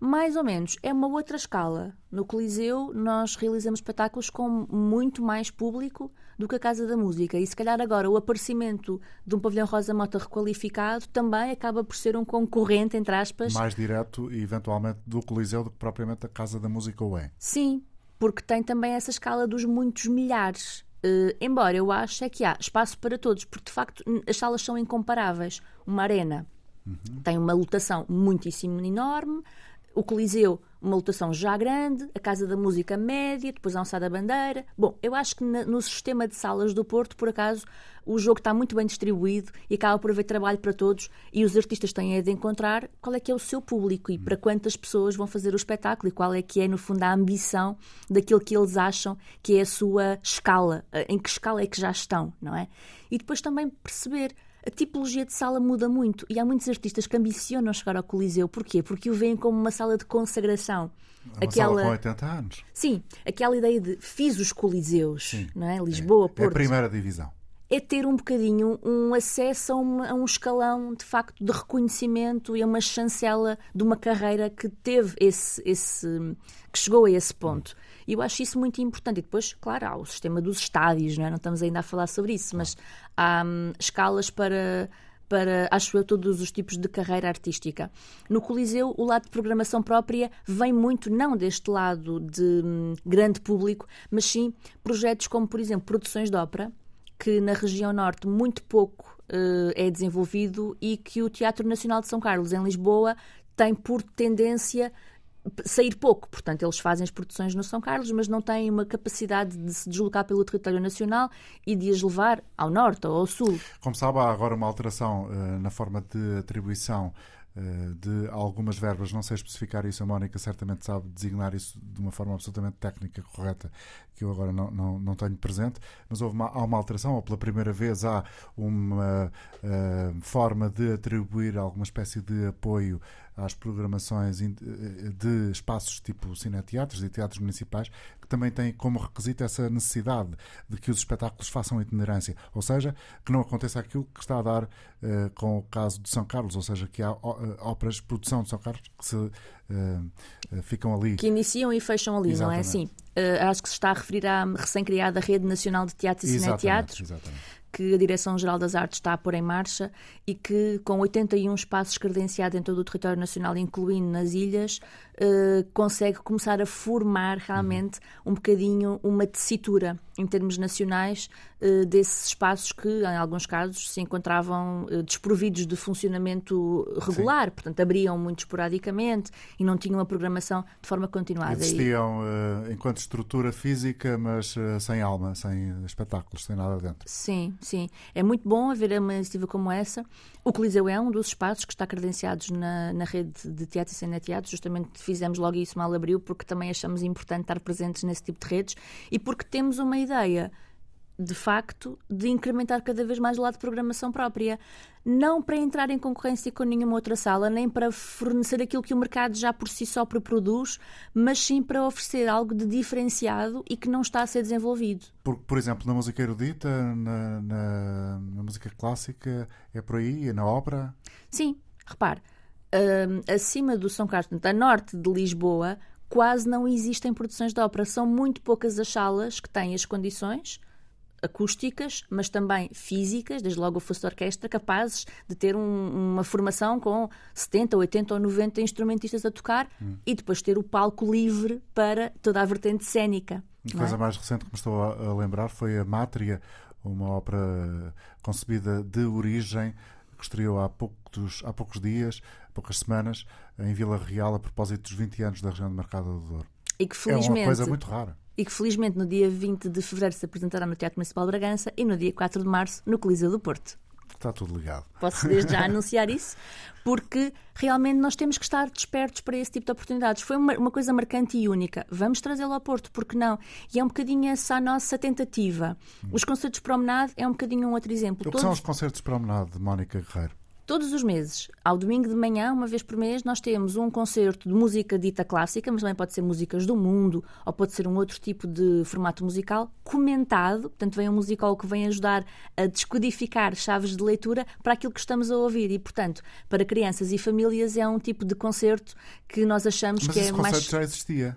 Mais ou menos. É uma outra escala. No Coliseu, nós realizamos espetáculos com muito mais público do que a Casa da Música. E se calhar agora o aparecimento de um pavilhão Rosa Mota requalificado também acaba por ser um concorrente, entre aspas. Mais direto e eventualmente do Coliseu do que propriamente a Casa da Música ou é? Sim, porque tem também essa escala dos muitos milhares. Eh, embora eu ache é que há espaço para todos, porque de facto as salas são incomparáveis. Uma arena tem uma lotação muitíssimo enorme, o Coliseu, uma lotação já grande, a Casa da Música média, depois a Alçada Bandeira. Bom, eu acho que no sistema de salas do Porto, por acaso, o jogo está muito bem distribuído e acaba por haver trabalho para todos e os artistas têm de encontrar qual é que é o seu público e para quantas pessoas vão fazer o espetáculo e qual é que é, no fundo, a ambição daquilo que eles acham que é a sua escala, eh, em que escala é que já estão, não é? E depois também perceber a tipologia de sala muda muito e há muitos artistas que ambicionam chegar ao Coliseu. Porquê? Porque o veem como uma sala de consagração. Uma aquela... sala com 80 anos. Sim, aquela ideia de fiz os coliseus, Sim, não é? Lisboa, é, Porto. É a primeira divisão é ter um bocadinho um acesso a, uma, a, um escalão de facto de reconhecimento e a uma chancela de uma carreira que teve esse, esse que chegou a esse ponto. E eu acho isso muito importante. E depois, claro, há o sistema dos estádios, não é? Não estamos ainda a falar sobre isso, mas há hum, escalas para para, acho eu, todos os tipos de carreira artística. No Coliseu, o lado de programação própria vem muito não deste lado de hum, grande público, mas sim projetos como, por exemplo, produções de ópera, que na região norte muito pouco uh, é desenvolvido e que o Teatro Nacional de São Carlos, em Lisboa, tem por tendência sair pouco. Portanto, eles fazem as produções no São Carlos, mas não têm uma capacidade de se deslocar pelo território nacional e de as levar ao norte ou ao sul. Como sabe, há agora uma alteração uh, na forma de atribuição de algumas verbas, não sei especificar isso, a Mónica certamente sabe designar isso de uma forma absolutamente técnica correta, que eu agora não, não, não tenho presente, mas houve uma, há uma alteração, ou pela primeira vez há uma uh, forma de atribuir alguma espécie de apoio às programações eh, de espaços tipo cineteatros e teatros municipais, que também têm como requisito essa necessidade de que os espetáculos façam itinerância, ou seja, que não aconteça aquilo que está a dar uh, com o caso de São Carlos, ou seja, que há óperas de produção de São Carlos que se uh, uh, ficam ali. Que iniciam e fecham ali, Exatamente. não é assim? acho que se está a referir à recém-criada Rede Nacional de Teatro e Cineteatro. Exatamente que a Direção-Geral das Artes está a pôr em marcha e que, com 81 espaços credenciados em todo o território nacional, incluindo nas ilhas, eh, consegue começar a formar realmente um bocadinho uma tessitura em termos nacionais uh, desses espaços que, em alguns casos, se encontravam uh, desprovidos de funcionamento regular, Sim. portanto, abriam muito esporadicamente e não tinham a programação de forma continuada. Existiam e... enquanto estrutura física, mas sem alma, sem espetáculos, sem nada dentro. Sim, sim. É muito bom haver uma iniciativa como essa. O Coliseu é um dos espaços que está credenciados na, na rede de teatro e cena teatro, justamente fizemos logo isso mal abriu, porque também achamos importante estar presentes nesse tipo de redes e porque temos uma ideia de facto, de incrementar cada vez mais o lado de programação própria. Não para entrar em concorrência com nenhuma outra sala, nem para fornecer aquilo que o mercado já por si só produz, mas sim para oferecer algo de diferenciado e que não está a ser desenvolvido. Por, por exemplo, na música erudita, na, na, na música clássica, é por aí? É na ópera? Sim, repare uh, acima do São Carlos, a norte de Lisboa, quase não existem produções de ópera. São muito poucas as salas que têm as condições acústicas, mas também físicas, desde logo o fosse de orquestra, capazes de ter um, uma formação com 70, 80 ou 90 instrumentistas a tocar hum. e depois ter o palco livre para toda a vertente cênica. A coisa é? mais recente que me estou a lembrar foi a Mátria, uma ópera concebida de origem que estreou há poucos, há poucos dias, poucas semanas, em Vila Real, a propósito dos 20 anos da região de Mercado do Douro. E que felizmente, é uma coisa muito rara. E que felizmente no dia 20 de fevereiro se apresentará no Teatro Municipal de Bragança e no dia 4 de março no Coliseu do Porto. Está tudo ligado. Posso desde já anunciar isso, porque realmente nós temos que estar despertos para esse tipo de oportunidades. Foi uma, uma coisa marcante e única. Vamos trazê-lo ao Porto, porque não? E é um bocadinho essa a nossa tentativa. Os concertos de promenade é um bocadinho um outro exemplo. O que Todos... são os concertos de promenade de Mónica Guerreiro? Todos os meses, ao domingo de manhã, uma vez por mês, nós temos um concerto de música dita clássica, mas também pode ser músicas do mundo, ou pode ser um outro tipo de formato musical, comentado. Portanto, vem um musical que vem ajudar a descodificar chaves de leitura para aquilo que estamos a ouvir. E, portanto, para crianças e famílias é um tipo de concerto que nós achamos mas que é mais. O conceito já existia.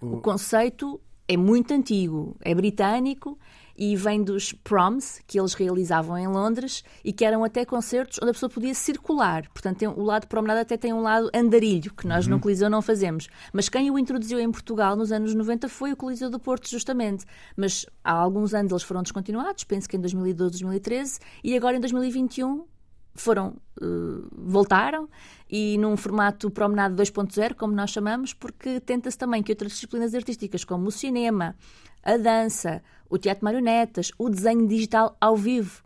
O... o conceito é muito antigo, é britânico e vem dos proms que eles realizavam em Londres e que eram até concertos onde a pessoa podia circular. Portanto, tem, o lado promenade até tem um lado andarilho, que nós uhum. no Coliseu não fazemos. Mas quem o introduziu em Portugal nos anos 90 foi o Coliseu do Porto, justamente. Mas há alguns anos eles foram descontinuados, penso que em 2012, 2013, e agora em 2021 foram uh, voltaram e num formato promenade 2.0, como nós chamamos, porque tenta-se também que outras disciplinas artísticas, como o cinema, a dança, o teatro de marionetas, o desenho digital ao vivo,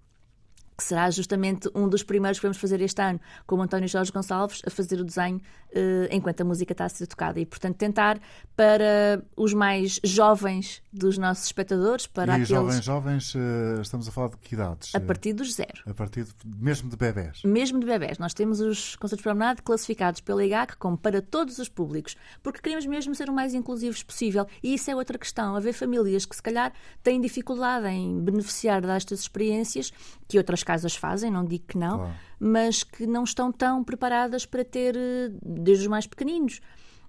que será justamente um dos primeiros que vamos fazer este ano, com o António Jorge Gonçalves, a fazer o desenho uh, enquanto a música está a ser tocada. E, portanto, tentar para os mais jovens dos nossos espectadores, para e aqueles... jovens, jovens, uh, estamos a falar de que idades? A partir dos zero. A partir de, mesmo de bebés? Mesmo de bebés. Nós temos os concertos de promenade classificados pela IGAC como para todos os públicos, porque queremos mesmo ser o mais inclusivos possível. E isso é outra questão. Haver famílias que, se calhar, têm dificuldade em beneficiar destas experiências, que outras casas fazem, não digo que não, claro. mas que não estão tão preparadas para ter, eh, desde os mais pequeninos.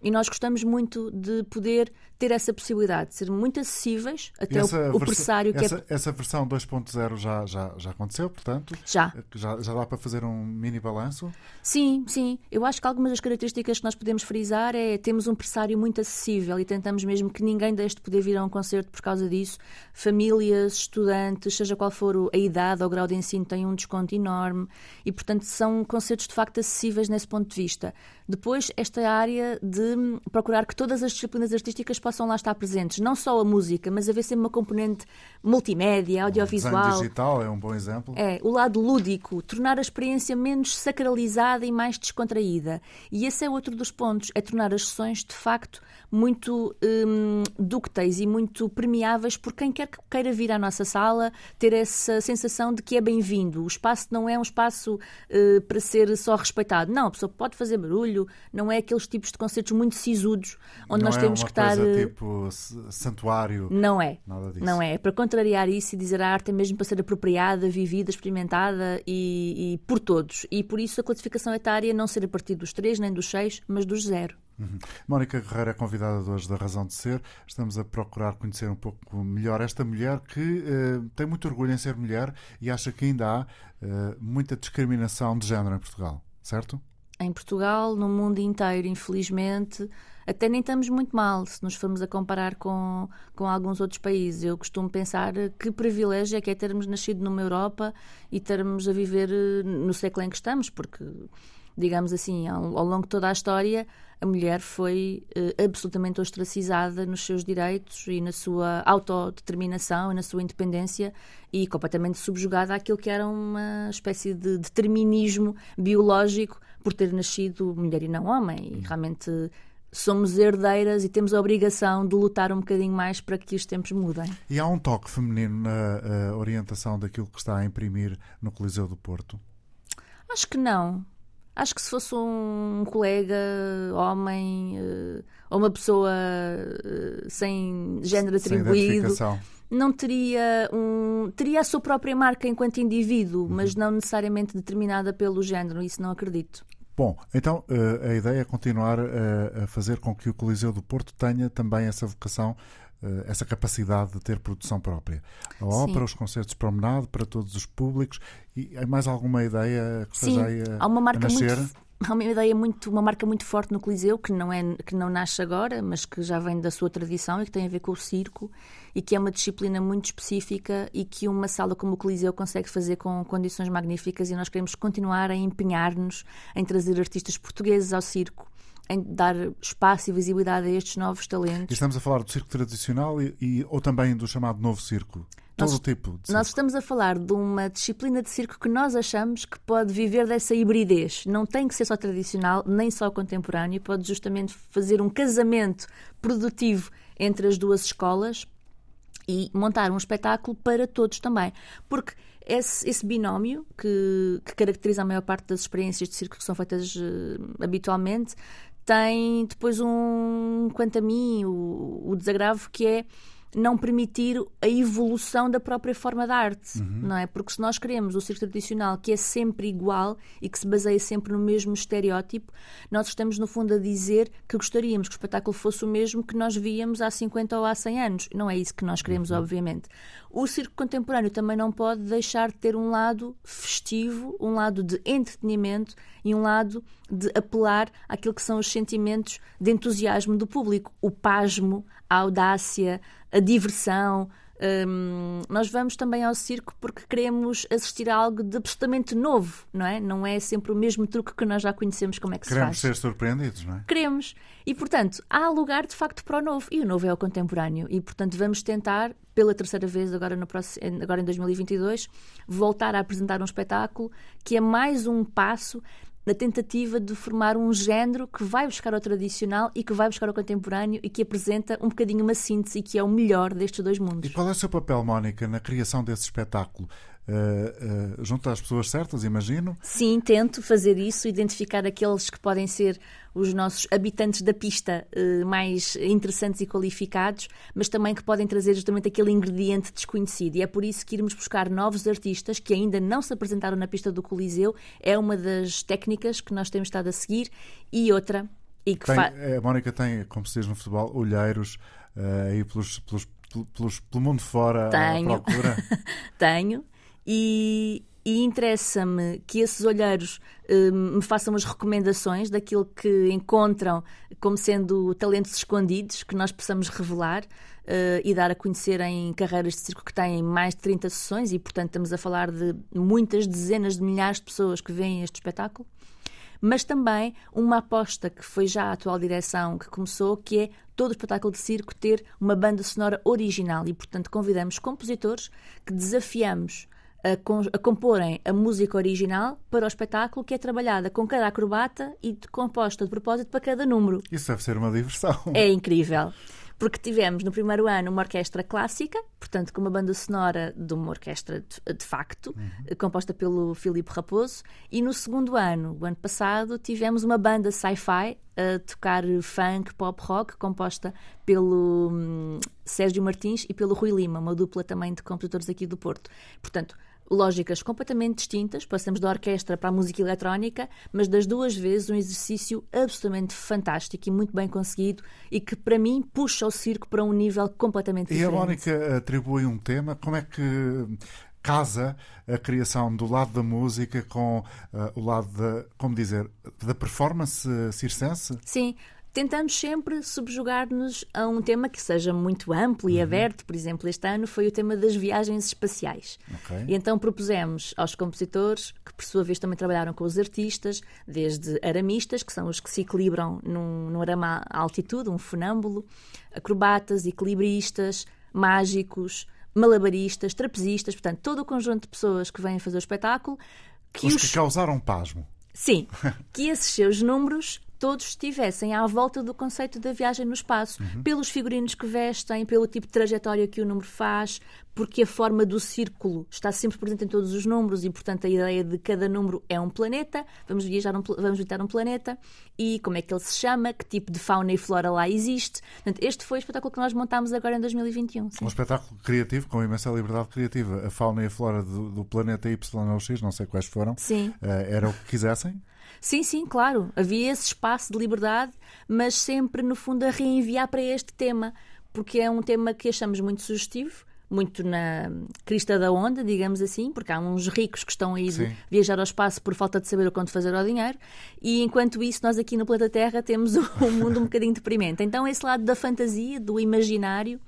E nós gostamos muito de poder ter essa possibilidade de ser muito acessíveis até o, o pressário que essa, é. Essa versão 2.0 já, já, já aconteceu, portanto? Já. já. Já dá para fazer um mini balanço? Sim, sim. Eu acho que algumas das características que nós podemos frisar é temos um pressário muito acessível e tentamos mesmo que ninguém deixe de poder vir a um concerto por causa disso. Famílias, estudantes, seja qual for a idade ou o grau de ensino, têm um desconto enorme e, portanto, são concertos de facto acessíveis nesse ponto de vista. Depois, esta área de procurar que todas as disciplinas artísticas possam lá estar presentes. Não só a música, mas haver sempre uma componente multimédia, audiovisual. O digital é um bom exemplo. É, o lado lúdico, tornar a experiência menos sacralizada e mais descontraída. E esse é outro dos pontos, é tornar as sessões, de facto, muito hum, dúcteis e muito permeáveis por quem quer que queira vir à nossa sala, ter essa sensação de que é bem-vindo. O espaço não é um espaço uh, para ser só respeitado. Não, a pessoa pode fazer barulho, não é aqueles tipos de concertos muito sisudos, onde não nós é temos que estar. Tipo santuário. Não é. Nada disso. Não é. é. Para contrariar isso e dizer a arte é mesmo para ser apropriada, vivida, experimentada e, e por todos. E por isso a classificação etária não ser a partir dos três nem dos seis, mas dos zero. Uhum. Mónica Guerreiro é convidada de hoje da Razão de Ser. Estamos a procurar conhecer um pouco melhor esta mulher que uh, tem muito orgulho em ser mulher e acha que ainda há uh, muita discriminação de género em Portugal, certo? Em Portugal, no mundo inteiro, infelizmente, até nem estamos muito mal se nos formos a comparar com, com alguns outros países. Eu costumo pensar que privilégio é que é termos nascido numa Europa e termos a viver eh, no século em que estamos, porque, digamos assim, ao, ao longo de toda a história, a mulher foi uh, absolutamente ostracizada nos seus direitos e na sua autodeterminação e na sua independência e completamente subjugada àquilo que era uma espécie de determinismo biológico por ter nascido mulher e não homem. E realmente somos herdeiras e temos a obrigação de lutar um bocadinho mais para que os tempos mudem. E há um toque feminino na uh, orientação daquilo que está a imprimir no Coliseu do Porto? Acho que não. Acho que se fosse um colega, homem, uh, ou uma pessoa uh, sem género atribuído, não teria um teria a sua própria marca enquanto indivíduo, uhum. mas não necessariamente determinada pelo género. Isso não acredito. Bom, então uh, a ideia é continuar a fazer com que o Coliseu do Porto tenha também essa vocação essa capacidade de ter produção própria. A ópera, Sim. os concertos de promenade para todos os públicos e há mais alguma ideia que Sim, esteja a, há uma marca a nascer? Muito, há uma ideia muito, uma marca muito forte no Coliseu que não é que não nasce agora, mas que já vem da sua tradição e que tem a ver com o circo e que é uma disciplina muito específica e que uma sala como o Coliseu consegue fazer com condições magníficas e nós queremos continuar a empenhar-nos em trazer artistas portugueses ao circo em dar espaço e visibilidade a estes novos talentos. E estamos a falar do circo tradicional e, e ou também do chamado novo circo? Todo nós, tipo de. Nós estamos a falar de uma disciplina de circo que nós achamos que pode viver dessa hibridez. Não tem que ser só tradicional, nem só contemporâneo, pode justamente fazer um casamento produtivo entre as duas escolas e montar um espetáculo para todos também. Porque esse, esse binómio que, que, caracteriza a maior parte das experiências de circo que são feitas uh, habitualmente tem depois um, quanto a mim, o, o desagravo que é não permitir a evolução da própria forma da arte, uhum. não é? Porque se nós queremos o circo tradicional que é sempre igual e que se baseia sempre no mesmo estereótipo, nós estamos no fundo a dizer que gostaríamos que o espetáculo fosse o mesmo que nós víamos há 50 ou há 100 anos. Não é isso que nós queremos, uhum. obviamente. O circo contemporâneo também não pode deixar de ter um lado festivo, um lado de entretenimento e um lado de apelar àquilo que são os sentimentos de entusiasmo do público, o pasmo, a audácia, a diversão, Um, nós vamos também ao circo porque queremos assistir a algo de absolutamente novo, não é? Não é sempre o mesmo truque que nós já conhecemos como é que queremos se faz. ser surpreendidos, não é? Queremos. E, portanto, há lugar de facto para o novo. E o novo é o contemporâneo. E, portanto, vamos tentar, pela terceira vez, agora, no próximo, agora em 2022, voltar a apresentar um espetáculo que é mais um passo na tentativa de formar um género que vai buscar o tradicional e que vai buscar o contemporâneo e que apresenta um bocadinho uma síntese e que é o melhor destes dois mundos. E qual é o seu papel, Mónica, na criação desse espetáculo? Uh, uh, junto às pessoas certas, imagino? Sim, tento fazer isso, identificar aqueles que podem ser os nossos habitantes da pista uh, mais interessantes e qualificados, mas também que podem trazer justamente aquele ingrediente desconhecido. E é por isso que irmos buscar novos artistas que ainda não se apresentaram na pista do Coliseu. É uma das técnicas que nós temos estado a seguir. E outra. E que tem, fa... A Mónica tem, como se diz no futebol, olheiros aí pelos, pelos, pelos, pelo mundo fora Tenho. à procura. Tenho e, e interessa-me que esses olheiros uh, me façam as recomendações daquilo que encontram como sendo talentos escondidos que nós possamos revelar uh, e dar a conhecer em carreiras de circo que têm mais de 30 sessões e, portanto, estamos a falar de muitas dezenas de milhares de pessoas que veem este espetáculo. Mas também uma aposta que foi já a atual direção que começou, que é todo o espetáculo de circo ter uma banda sonora original e, portanto, convidamos compositores que desafiamos a, a, comporem a música original para o espetáculo, que é trabalhada com cada acrobata e composta de propósito para cada número. Isso deve ser uma diversão. É incrível. Porque tivemos no primeiro ano uma orquestra clássica, portanto, com uma banda sonora de uma orquestra de, de facto, uhum. composta pelo Filipe Raposo, e no segundo ano, o ano passado, tivemos uma banda sci-fi a tocar funk, pop rock, composta pelo hum, Sérgio Martins e pelo Rui Lima, uma dupla também de compositores aqui do Porto. Portanto, lógicas completamente distintas, passamos da orquestra para a música eletrónica, mas das duas vezes um exercício absolutamente fantástico e muito bem conseguido e que para mim puxa o circo para um nível completamente diferente. E a Mónica atribui um tema, como é que casa a criação do lado da música com uh, o lado da, como dizer, da performance circense? Sim, tentamos sempre subjugar-nos a um tema que seja muito amplo e uhum. aberto. Por exemplo, este ano foi o tema das viagens espaciais. Okay. E então propusemos aos compositores, que por sua vez também trabalharam com os artistas, desde aramistas, que são os que se equilibram num, num arama à altitude, um funâmbulo, acrobatas, equilibristas, mágicos, malabaristas, trapezistas, portanto, todo o conjunto de pessoas que vêm fazer o espetáculo. Que os, os... que causaram pasmo. Sim, que esses seus números todos estivessem à volta do conceito da viagem no espaço, uhum. pelos figurinos que vestem, pelo tipo de trajetória que o número faz, porque a forma do círculo está sempre presente em todos os números e, portanto, a ideia de cada número é um planeta, vamos viajar, um, vamos visitar um planeta e como é que ele se chama, que tipo de fauna e flora lá existe. Portanto, este foi o espetáculo que nós montámos agora em 2021. Sim. Um espetáculo criativo, com imensa liberdade criativa. A fauna e a flora do, do planeta Y ou X, não sei quais foram, sim. Uh, era o que quisessem? Sim, sim, claro. Havia esse espaço de liberdade, mas sempre, no fundo, a reenviar para este tema, porque é um tema que achamos muito sugestivo muito na crista da onda, digamos assim, porque há uns ricos que estão aí de viajar ao espaço por falta de saber o quanto fazer ao dinheiro, e enquanto isso, nós aqui no planeta Terra temos um mundo um bocadinho deprimente. Então, esse lado da fantasia, do imaginário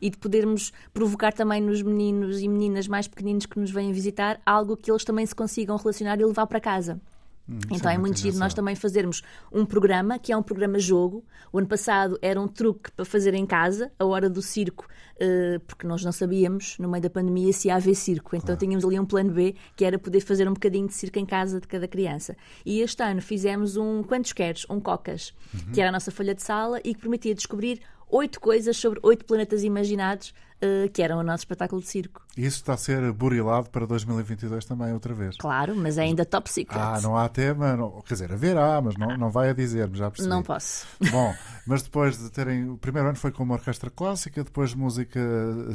e de podermos provocar também nos meninos e meninas mais pequeninos que nos vêm visitar algo que eles também se consigam relacionar e levar para casa. Hum, então é, é muito giro nós também fazermos um programa que é um programa jogo. O ano passado era um truque para fazer em casa, a hora do circo, uh, porque nós não sabíamos, no meio da pandemia, se ia haver circo. Então claro. tínhamos ali um plano B, que era poder fazer um bocadinho de circo em casa de cada criança. E este ano fizemos um Quantos Queres? Um Cocas, uhum. que era a nossa folha de sala e que permitia descobrir oito coisas sobre oito planetas imaginados que eram o nosso espetáculo de circo. Isso está a ser burilado para 2022 também, outra vez. Claro, mas é ainda top secret. Ah, não há tema, não, quer dizer, haverá, mas não, não vai a dizer, já percebi. Não posso. Bom, mas depois de terem. O primeiro ano foi com uma orquestra clássica, depois música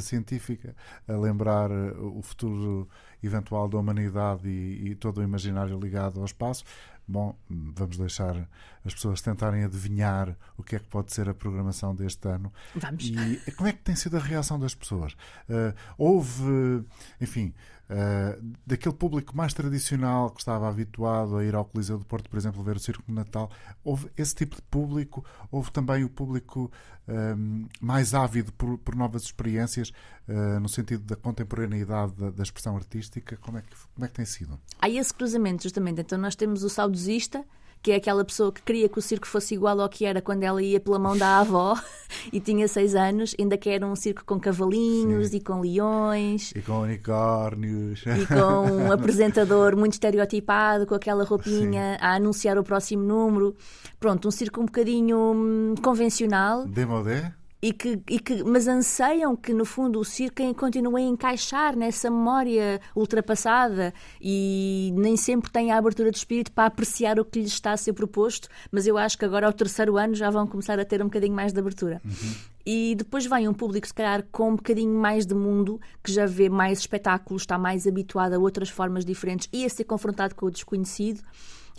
científica, a lembrar eh, o futuro eventual da humanidade e, e todo o imaginário ligado ao espaço. Bom, vamos deixar as pessoas tentarem adivinhar o que é que pode ser a programação deste ano. Vamos. E como é que tem sido a reação das pessoas? Uh, houve, enfim, uh, daquele público mais tradicional que estava habituado a ir ao Coliseu do Porto, por exemplo, ver o Circo de Natal. Houve esse tipo de público, houve também o público um, mais ávido por, por novas experiências, uh, no sentido da contemporaneidade da, da, expressão artística. Como é, que, como é que tem sido? Há esse cruzamento, justamente. Então, nós temos o saudosista que é aquela pessoa que queria que o circo fosse igual ao que era quando ela ia pela mão da avó e tinha seis anos, ainda que era um circo com cavalinhos Sim. e com leões. E com unicórnios. E com um apresentador muito estereotipado, com aquela roupinha Sim. a anunciar o próximo número. Pronto, um circo um bocadinho hum, convencional. Demodé? E que, e que, mas anseiam que, no fundo, o circo continue a encaixar nessa memória ultrapassada e nem sempre têm a abertura de espírito para apreciar o que lhes está a ser proposto, mas eu acho que agora, ao terceiro ano, já vão começar a ter um bocadinho mais de abertura. Uhum. E depois vem um público, se calhar, com um bocadinho mais de mundo, que já vê mais espetáculos, está mais habituado a outras formas diferentes e a ser confrontado com o desconhecido,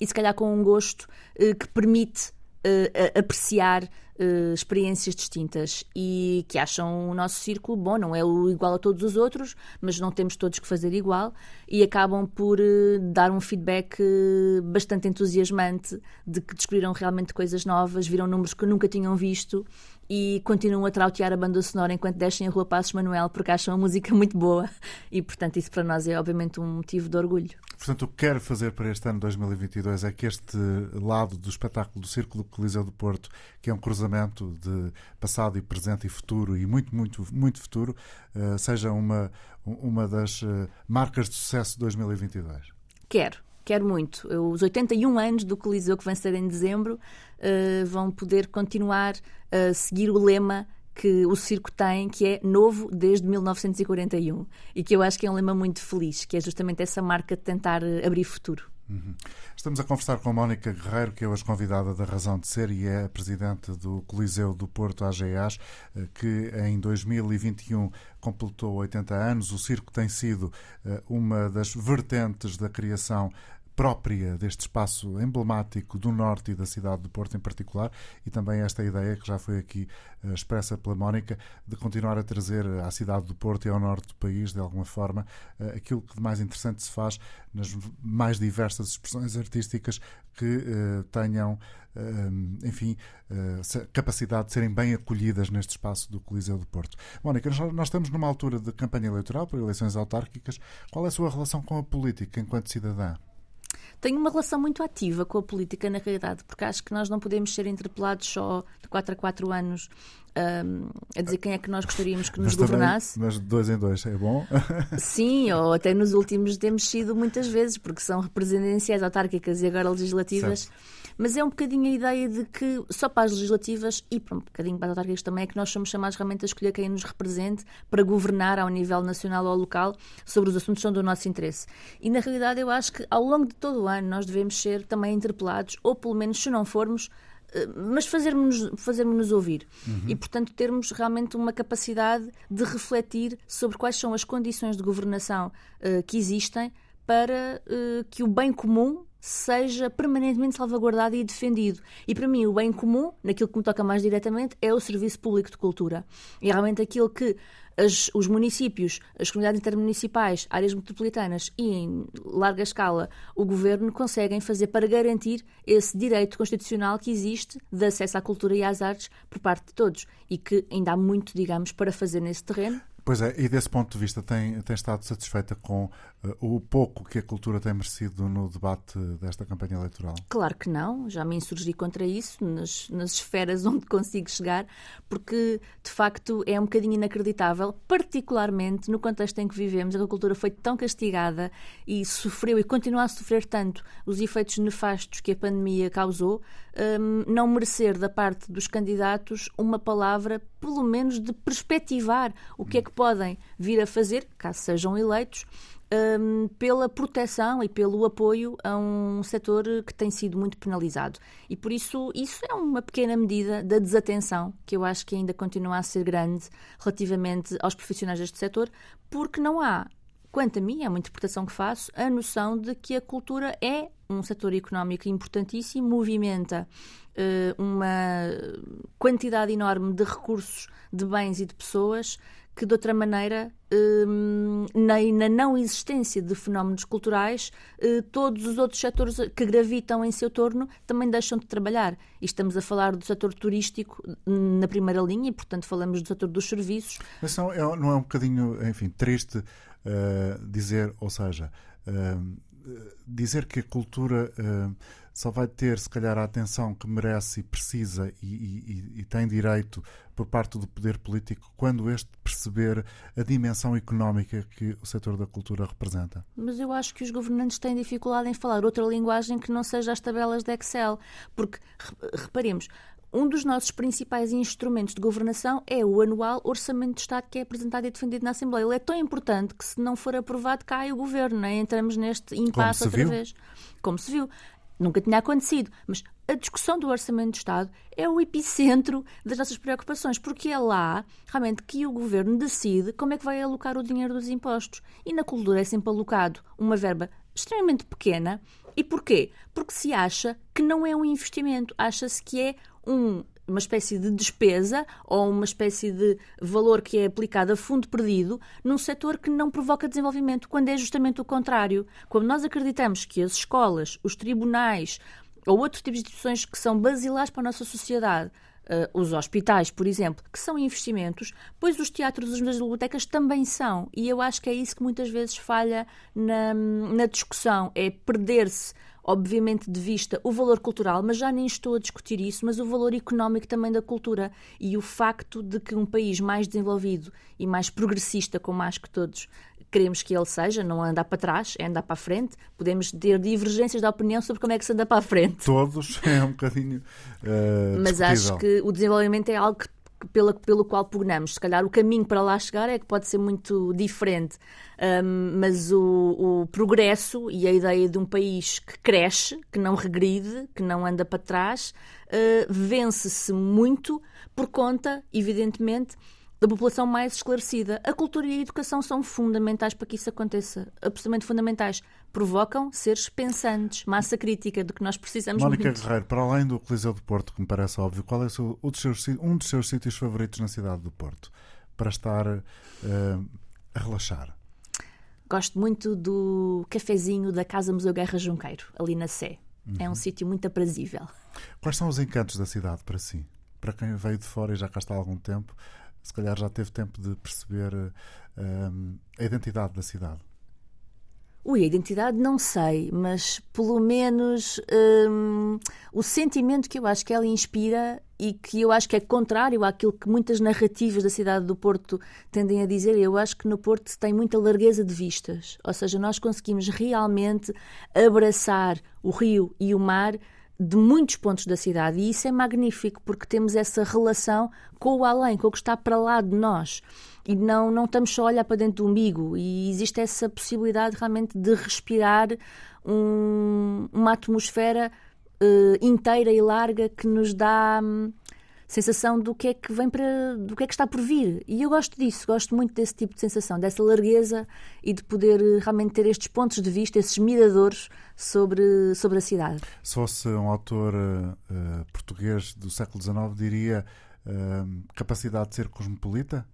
e se calhar com um gosto eh, que permite uh, apreciar uh, experiências distintas e que acham o nosso círculo bom, não é o igual a todos os outros, mas não temos todos que fazer igual e acabam por uh, dar um feedback bastante entusiasmante de que descobriram realmente coisas novas, viram números que nunca tinham visto e continuam a trautear a banda sonora enquanto descem a Rua Passos Manuel porque acham a música muito boa e portanto isso para nós é obviamente um motivo de orgulho. Portanto, o que quero fazer para este ano 2022 é que este lado do espetáculo do Círculo do Coliseu do Porto, que é um cruzamento de passado e presente e futuro e muito, muito, muito futuro, uh, seja uma, uma das uh, marcas de sucesso de 2022. Quero. Quero muito. Os 81 anos do Coliseu que vão ser em dezembro uh, vão poder continuar a seguir o lema que o circo tem, que é novo desde 1941 e que eu acho que é um lema muito feliz, que é justamente essa marca de tentar eh, abrir futuro. Uhum. Estamos a conversar com a Mónica Guerreiro, que é hoje convidada da Razão de Ser e é a presidente do Coliseu do Porto AGAs, eh, que em 2021 completou 80 anos. O circo tem sido uma das vertentes da criação própria deste espaço emblemático do norte e da cidade do Porto em particular, e também esta ideia que já foi aqui uh, expressa pela Mónica de continuar a trazer à cidade do Porto e ao norte do país, de alguma forma, uh, aquilo que de mais interessante se faz nas mais diversas expressões artísticas que uh, tenham, enfim, capacidade de serem bem acolhidas neste espaço do Coliseu do Porto. Mónica, nós, nós estamos numa altura de campanha eleitoral para eleições autárquicas. Qual é a sua relação com a política enquanto cidadã? Tenho uma relação muito ativa com a política, na realidade, porque acho que nós não podemos ser interpelados só de 4 a 4 anos um, a dizer quem é que nós gostaríamos que nos mas governasse. Também, mas de dois em dois é bom? Sim, ou até nos últimos temos sido muitas vezes, porque são presidenciais autárquicas e agora legislativas. Certo. Mas é um bocadinho a ideia de que só para as legislativas e para um bocadinho para as autárquicas também é que nós somos chamados realmente a escolher quem nos represente para governar ao nível nacional ou local sobre os assuntos que são do nosso interesse. E na realidade eu acho que ao longo de todo o ano nós devemos ser também interpelados, ou pelo menos se não formos, eh, mas fazermos-nos fazermos ouvir uhum. e, portanto, termos realmente uma capacidade de refletir sobre quais são as condições de governação uh, que existem para uh, que o bem comum seja permanentemente salvaguardado e defendido. E para mim, o bem comum, naquilo que me toca mais diretamente, é o serviço público de cultura. E realmente aquilo que as, os municípios, as comunidades intermunicipais, áreas metropolitanas e, em larga escala, o governo conseguem fazer para garantir esse direito constitucional que existe de acesso à cultura e às artes por parte de todos e que ainda há muito, digamos, para fazer nesse terreno. Pois é, e desse ponto de vista tem, tem estado satisfeita com o pouco que a cultura tem merecido no debate desta campanha eleitoral? Claro que não, já me insurgi contra isso nas, nas esferas onde consigo chegar, porque de facto é um bocadinho inacreditável, particularmente no contexto em que vivemos, a cultura foi tão castigada e sofreu e continua a sofrer tanto os efeitos nefastos que a pandemia causou, um, não merecer da parte dos candidatos uma palavra, pelo menos de perspectivar o que é que podem vir a fazer, caso sejam eleitos, um, pela proteção e pelo apoio a um setor que tem sido muito penalizado. E por isso, isso é uma pequena medida da desatenção que eu acho que ainda continua a ser grande relativamente aos profissionais deste setor, porque não há quanto a mim, é uma interpretação que faço, a noção de que a cultura é um setor económico importantíssimo, movimenta uh, uma quantidade enorme de recursos, de bens e de pessoas que de outra maneira um, na, na não existência de fenómenos culturais, eh, todos os outros setores que gravitam em seu torno também deixam de trabalhar. E estamos a falar do setor turístico na primeira linha, e portanto falamos do setor dos serviços. Mas não é, não é um bocadinho, enfim, triste uh, dizer, ou seja, uh, dizer que a cultura uh, só vai ter, se calhar, a atenção que merece e precisa e, e, e, tem direito por parte do poder político quando este perceber a dimensão económica que o setor da cultura representa. Mas eu acho que os governantes têm dificuldade em falar outra linguagem que não seja as tabelas de Excel. Porque, reparemos, um dos nossos principais instrumentos de governação é o anual Orçamento de Estado que é apresentado e defendido na Assembleia. Ele é tão importante que, se não for aprovado, cai o governo. Né? Entramos neste impasse outra viu? vez. Como se viu. Nunca tinha acontecido, mas a discussão do Orçamento de Estado é o epicentro das nossas preocupações, porque é lá realmente que o governo decide como é que vai alocar o dinheiro dos impostos. E na cultura é sempre alocado uma verba extremamente pequena. E porquê? Porque se acha que não é um investimento, acha-se que é um, uma espécie de despesa ou uma espécie de valor que é aplicado a fundo perdido num setor que não provoca desenvolvimento, quando é justamente o contrário. Quando nós acreditamos que as escolas, os tribunais ou outros tipos de instituições que são basilares para a nossa sociedade, Uh, os hospitais, por exemplo, que são investimentos, pois os teatros as bibliotecas também são. E eu acho que é isso que muitas vezes falha na, na discussão: é perder-se obviamente, de vista o valor cultural, mas já nem estou a discutir isso, mas o valor económico também da cultura e o facto de que um país mais desenvolvido e mais progressista, como acho que todos queremos que ele seja, não andar para trás, é andar para a frente. Podemos ter divergências de opinião sobre como é que se anda para a frente. Todos, é um bocadinho. Uh, Mas acho que o desenvolvimento é algo que pela, pelo qual pugnamos. Se calhar o caminho para lá chegar é que pode ser muito diferente, um, mas o, o, progresso e a ideia de um país que cresce, que não regride, que não anda para trás, uh, vence-se muito por conta, evidentemente, da população mais esclarecida. A cultura e a educação são fundamentais para que isso aconteça, absolutamente fundamentais. Provocam seres pensantes, massa crítica, do que nós precisamos Mónica muito. Guerreiro, para além do Coliseu do Porto, que me parece óbvio, qual é seu, um, dos seus, um dos seus sítios favoritos na cidade do Porto? Para estar uh, a relaxar? Gosto muito do cafezinho da Casa Museu Guerra Junqueiro, ali na Sé. Uhum. É um sítio muito aprazível. Quais são os encantos da cidade para si? Para quem veio de fora e já cá está há algum tempo, se calhar já teve tempo de perceber uh, a identidade da cidade. Ui, a identidade não sei, mas pelo menos um, o sentimento que eu acho que ela inspira e que eu acho que é contrário àquilo que muitas narrativas da cidade do Porto tendem a dizer, eu acho que no Porto se tem muita largueza de vistas. Ou seja, nós conseguimos realmente abraçar o rio e o mar de muitos pontos da cidade. E isso é magnífico porque temos essa relação com o além, com o que está para lá de nós. E não, não estamos só a olhar para dentro do umbigo. E existe essa possibilidade realmente de respirar um, uma atmosfera uh, inteira e larga que nos dá um, sensação do que é que vem para do que é que está por vir. E eu gosto disso gosto muito desse tipo de sensação dessa largueza e de poder eh, realmente ter estes pontos de vista esses miradores sobre sobre a cidade. Se fosse um autor uh, português do século XIX diria uh, capacidade de ser cosmopolita?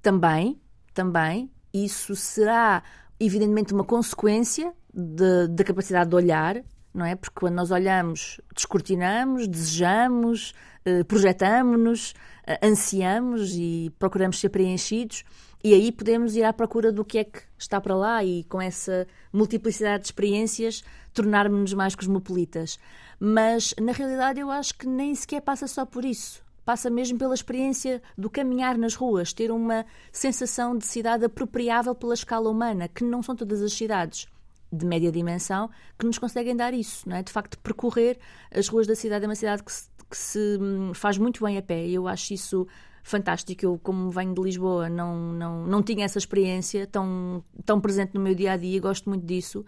Também também. Isso será evidentemente uma consequência da capacidade de olhar não é? Porque quando nós olhamos, descortinamos, desejamos, eh, projetamos-nos, eh, ansiamos e procuramos ser preenchidos, e aí podemos ir à procura do que é que está para lá e com essa multiplicidade de experiências tornarmos-nos mais cosmopolitas. Mas na realidade eu acho que nem sequer passa só por isso. Passa mesmo pela experiência do caminhar nas ruas, ter uma sensação de cidade apropriável pela escala humana, que não são todas as cidades de média dimensão que nos conseguem dar isso, não é? De facto, percorrer as ruas da cidade é uma cidade que se, que se hum, faz muito bem a pé e eu acho isso fantástico. Eu, como venho de Lisboa, não, não, não tinha essa experiência tão, tão presente no meu dia a dia, gosto muito disso.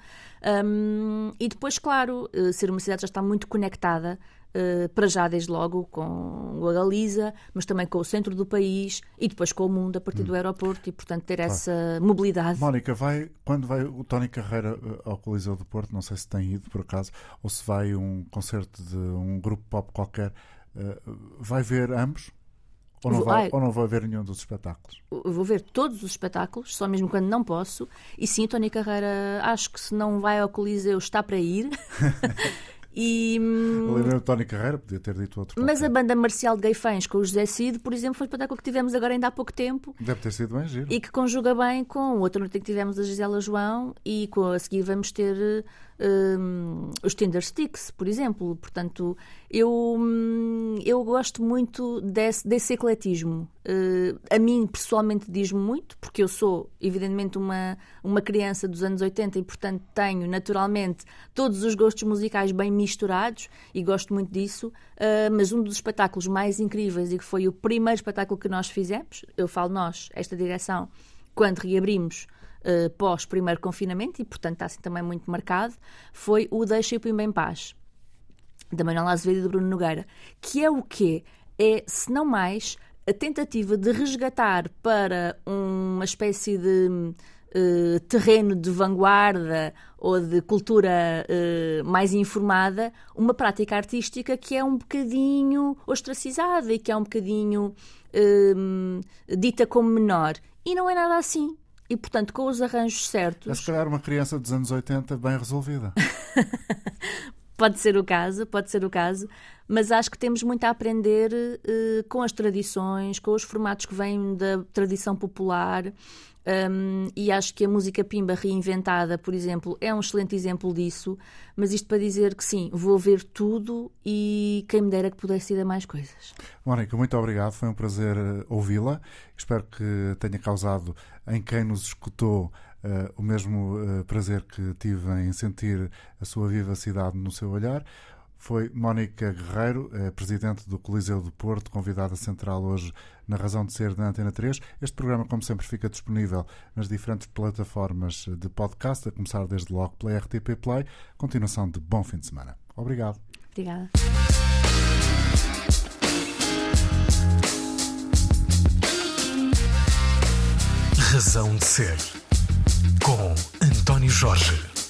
Um, e depois, claro, eh, ser uma cidade já está muito conectada para já, desde logo, com a Galiza, mas também com o centro do país e depois com o mundo a partir hum. do aeroporto e, portanto, ter claro. essa mobilidade. Mónica, vai, quando vai o Tony Carreira eh, ao Coliseu do Porto, não sei se tem ido por acaso, ou se vai um concerto de um grupo pop qualquer, uh, vai ver ambos? Ou não, Vou- vai, ai. ou não vai ver nenhum dos espetáculos? Vou ver todos os espetáculos, só mesmo quando não posso. E sim, Tony Carreira, acho que se não vai ao Coliseu está para ir. e, hum, Eu lembro de Tony Carreira, podia ter dito outro. mas a qualquer. banda marcial de Gay Fãs com o José Cid, por exemplo, foi o espetáculo que tivemos agora ainda há pouco tempo Deve ter sido bem giro. e que conjuga bem com outra noite que tivemos a Gisela João e com a seguir vamos ter hum, os Tinder Sticks, por exemplo. Portanto, eu, hum, eu gosto muito desse, desse ecletismo. Eh, a mim, pessoalmente, diz-me muito, porque eu sou, evidentemente, uma, uma criança dos anos 80 e, portanto, tenho naturalmente todos os gostos musicais bem misturados e gosto muito disso. Eh, mas um dos espetáculos mais incríveis e que foi o primeiro espetáculo que nós fizemos, eu falo nós, esta direção, quando reabrimos eh, pós primeiro confinamento e portanto está assim também muito marcado, foi o Deixa o Pimba em Paz da Manuela Azevedo e do Bruno Nogueira, que é o quê? É, se não mais, a tentativa de resgatar para uma espécie de eh, terreno de vanguarda ou de cultura eh, mais informada, uma prática artística que é um bocadinho ostracizada e que é um bocadinho eh, dita como menor. E não é nada assim. E, portanto, com os arranjos certos. É se calhar uma criança dos anos 80 bem resolvida. Pode ser o caso, pode ser o caso, mas acho que temos muito a aprender eh, com as tradições, com os formatos que vêm da tradição popular. Hum, e acho que a música pimba reinventada, por exemplo, é um excelente exemplo disso. Mas isto para dizer que sim, vou ver tudo e quem me dera que pudesse ir a mais coisas. Mónica, muito obrigado. Foi um prazer eh, ouvi-la. Espero que tenha causado em quem nos escutou eh, o mesmo eh, prazer que tive em sentir a sua vivacidade no seu olhar. Foi Mónica Guerreiro, eh, presidente do Coliseu do Porto, convidada central hoje na Razão de Ser da Antena 3. Este programa, como sempre, fica disponível nas diferentes plataformas de podcast, a começar desde logo pela RTP Play. Continuação de bom fim de semana. Obrigado. Obrigada. Razão de Ser. Com António Jorge.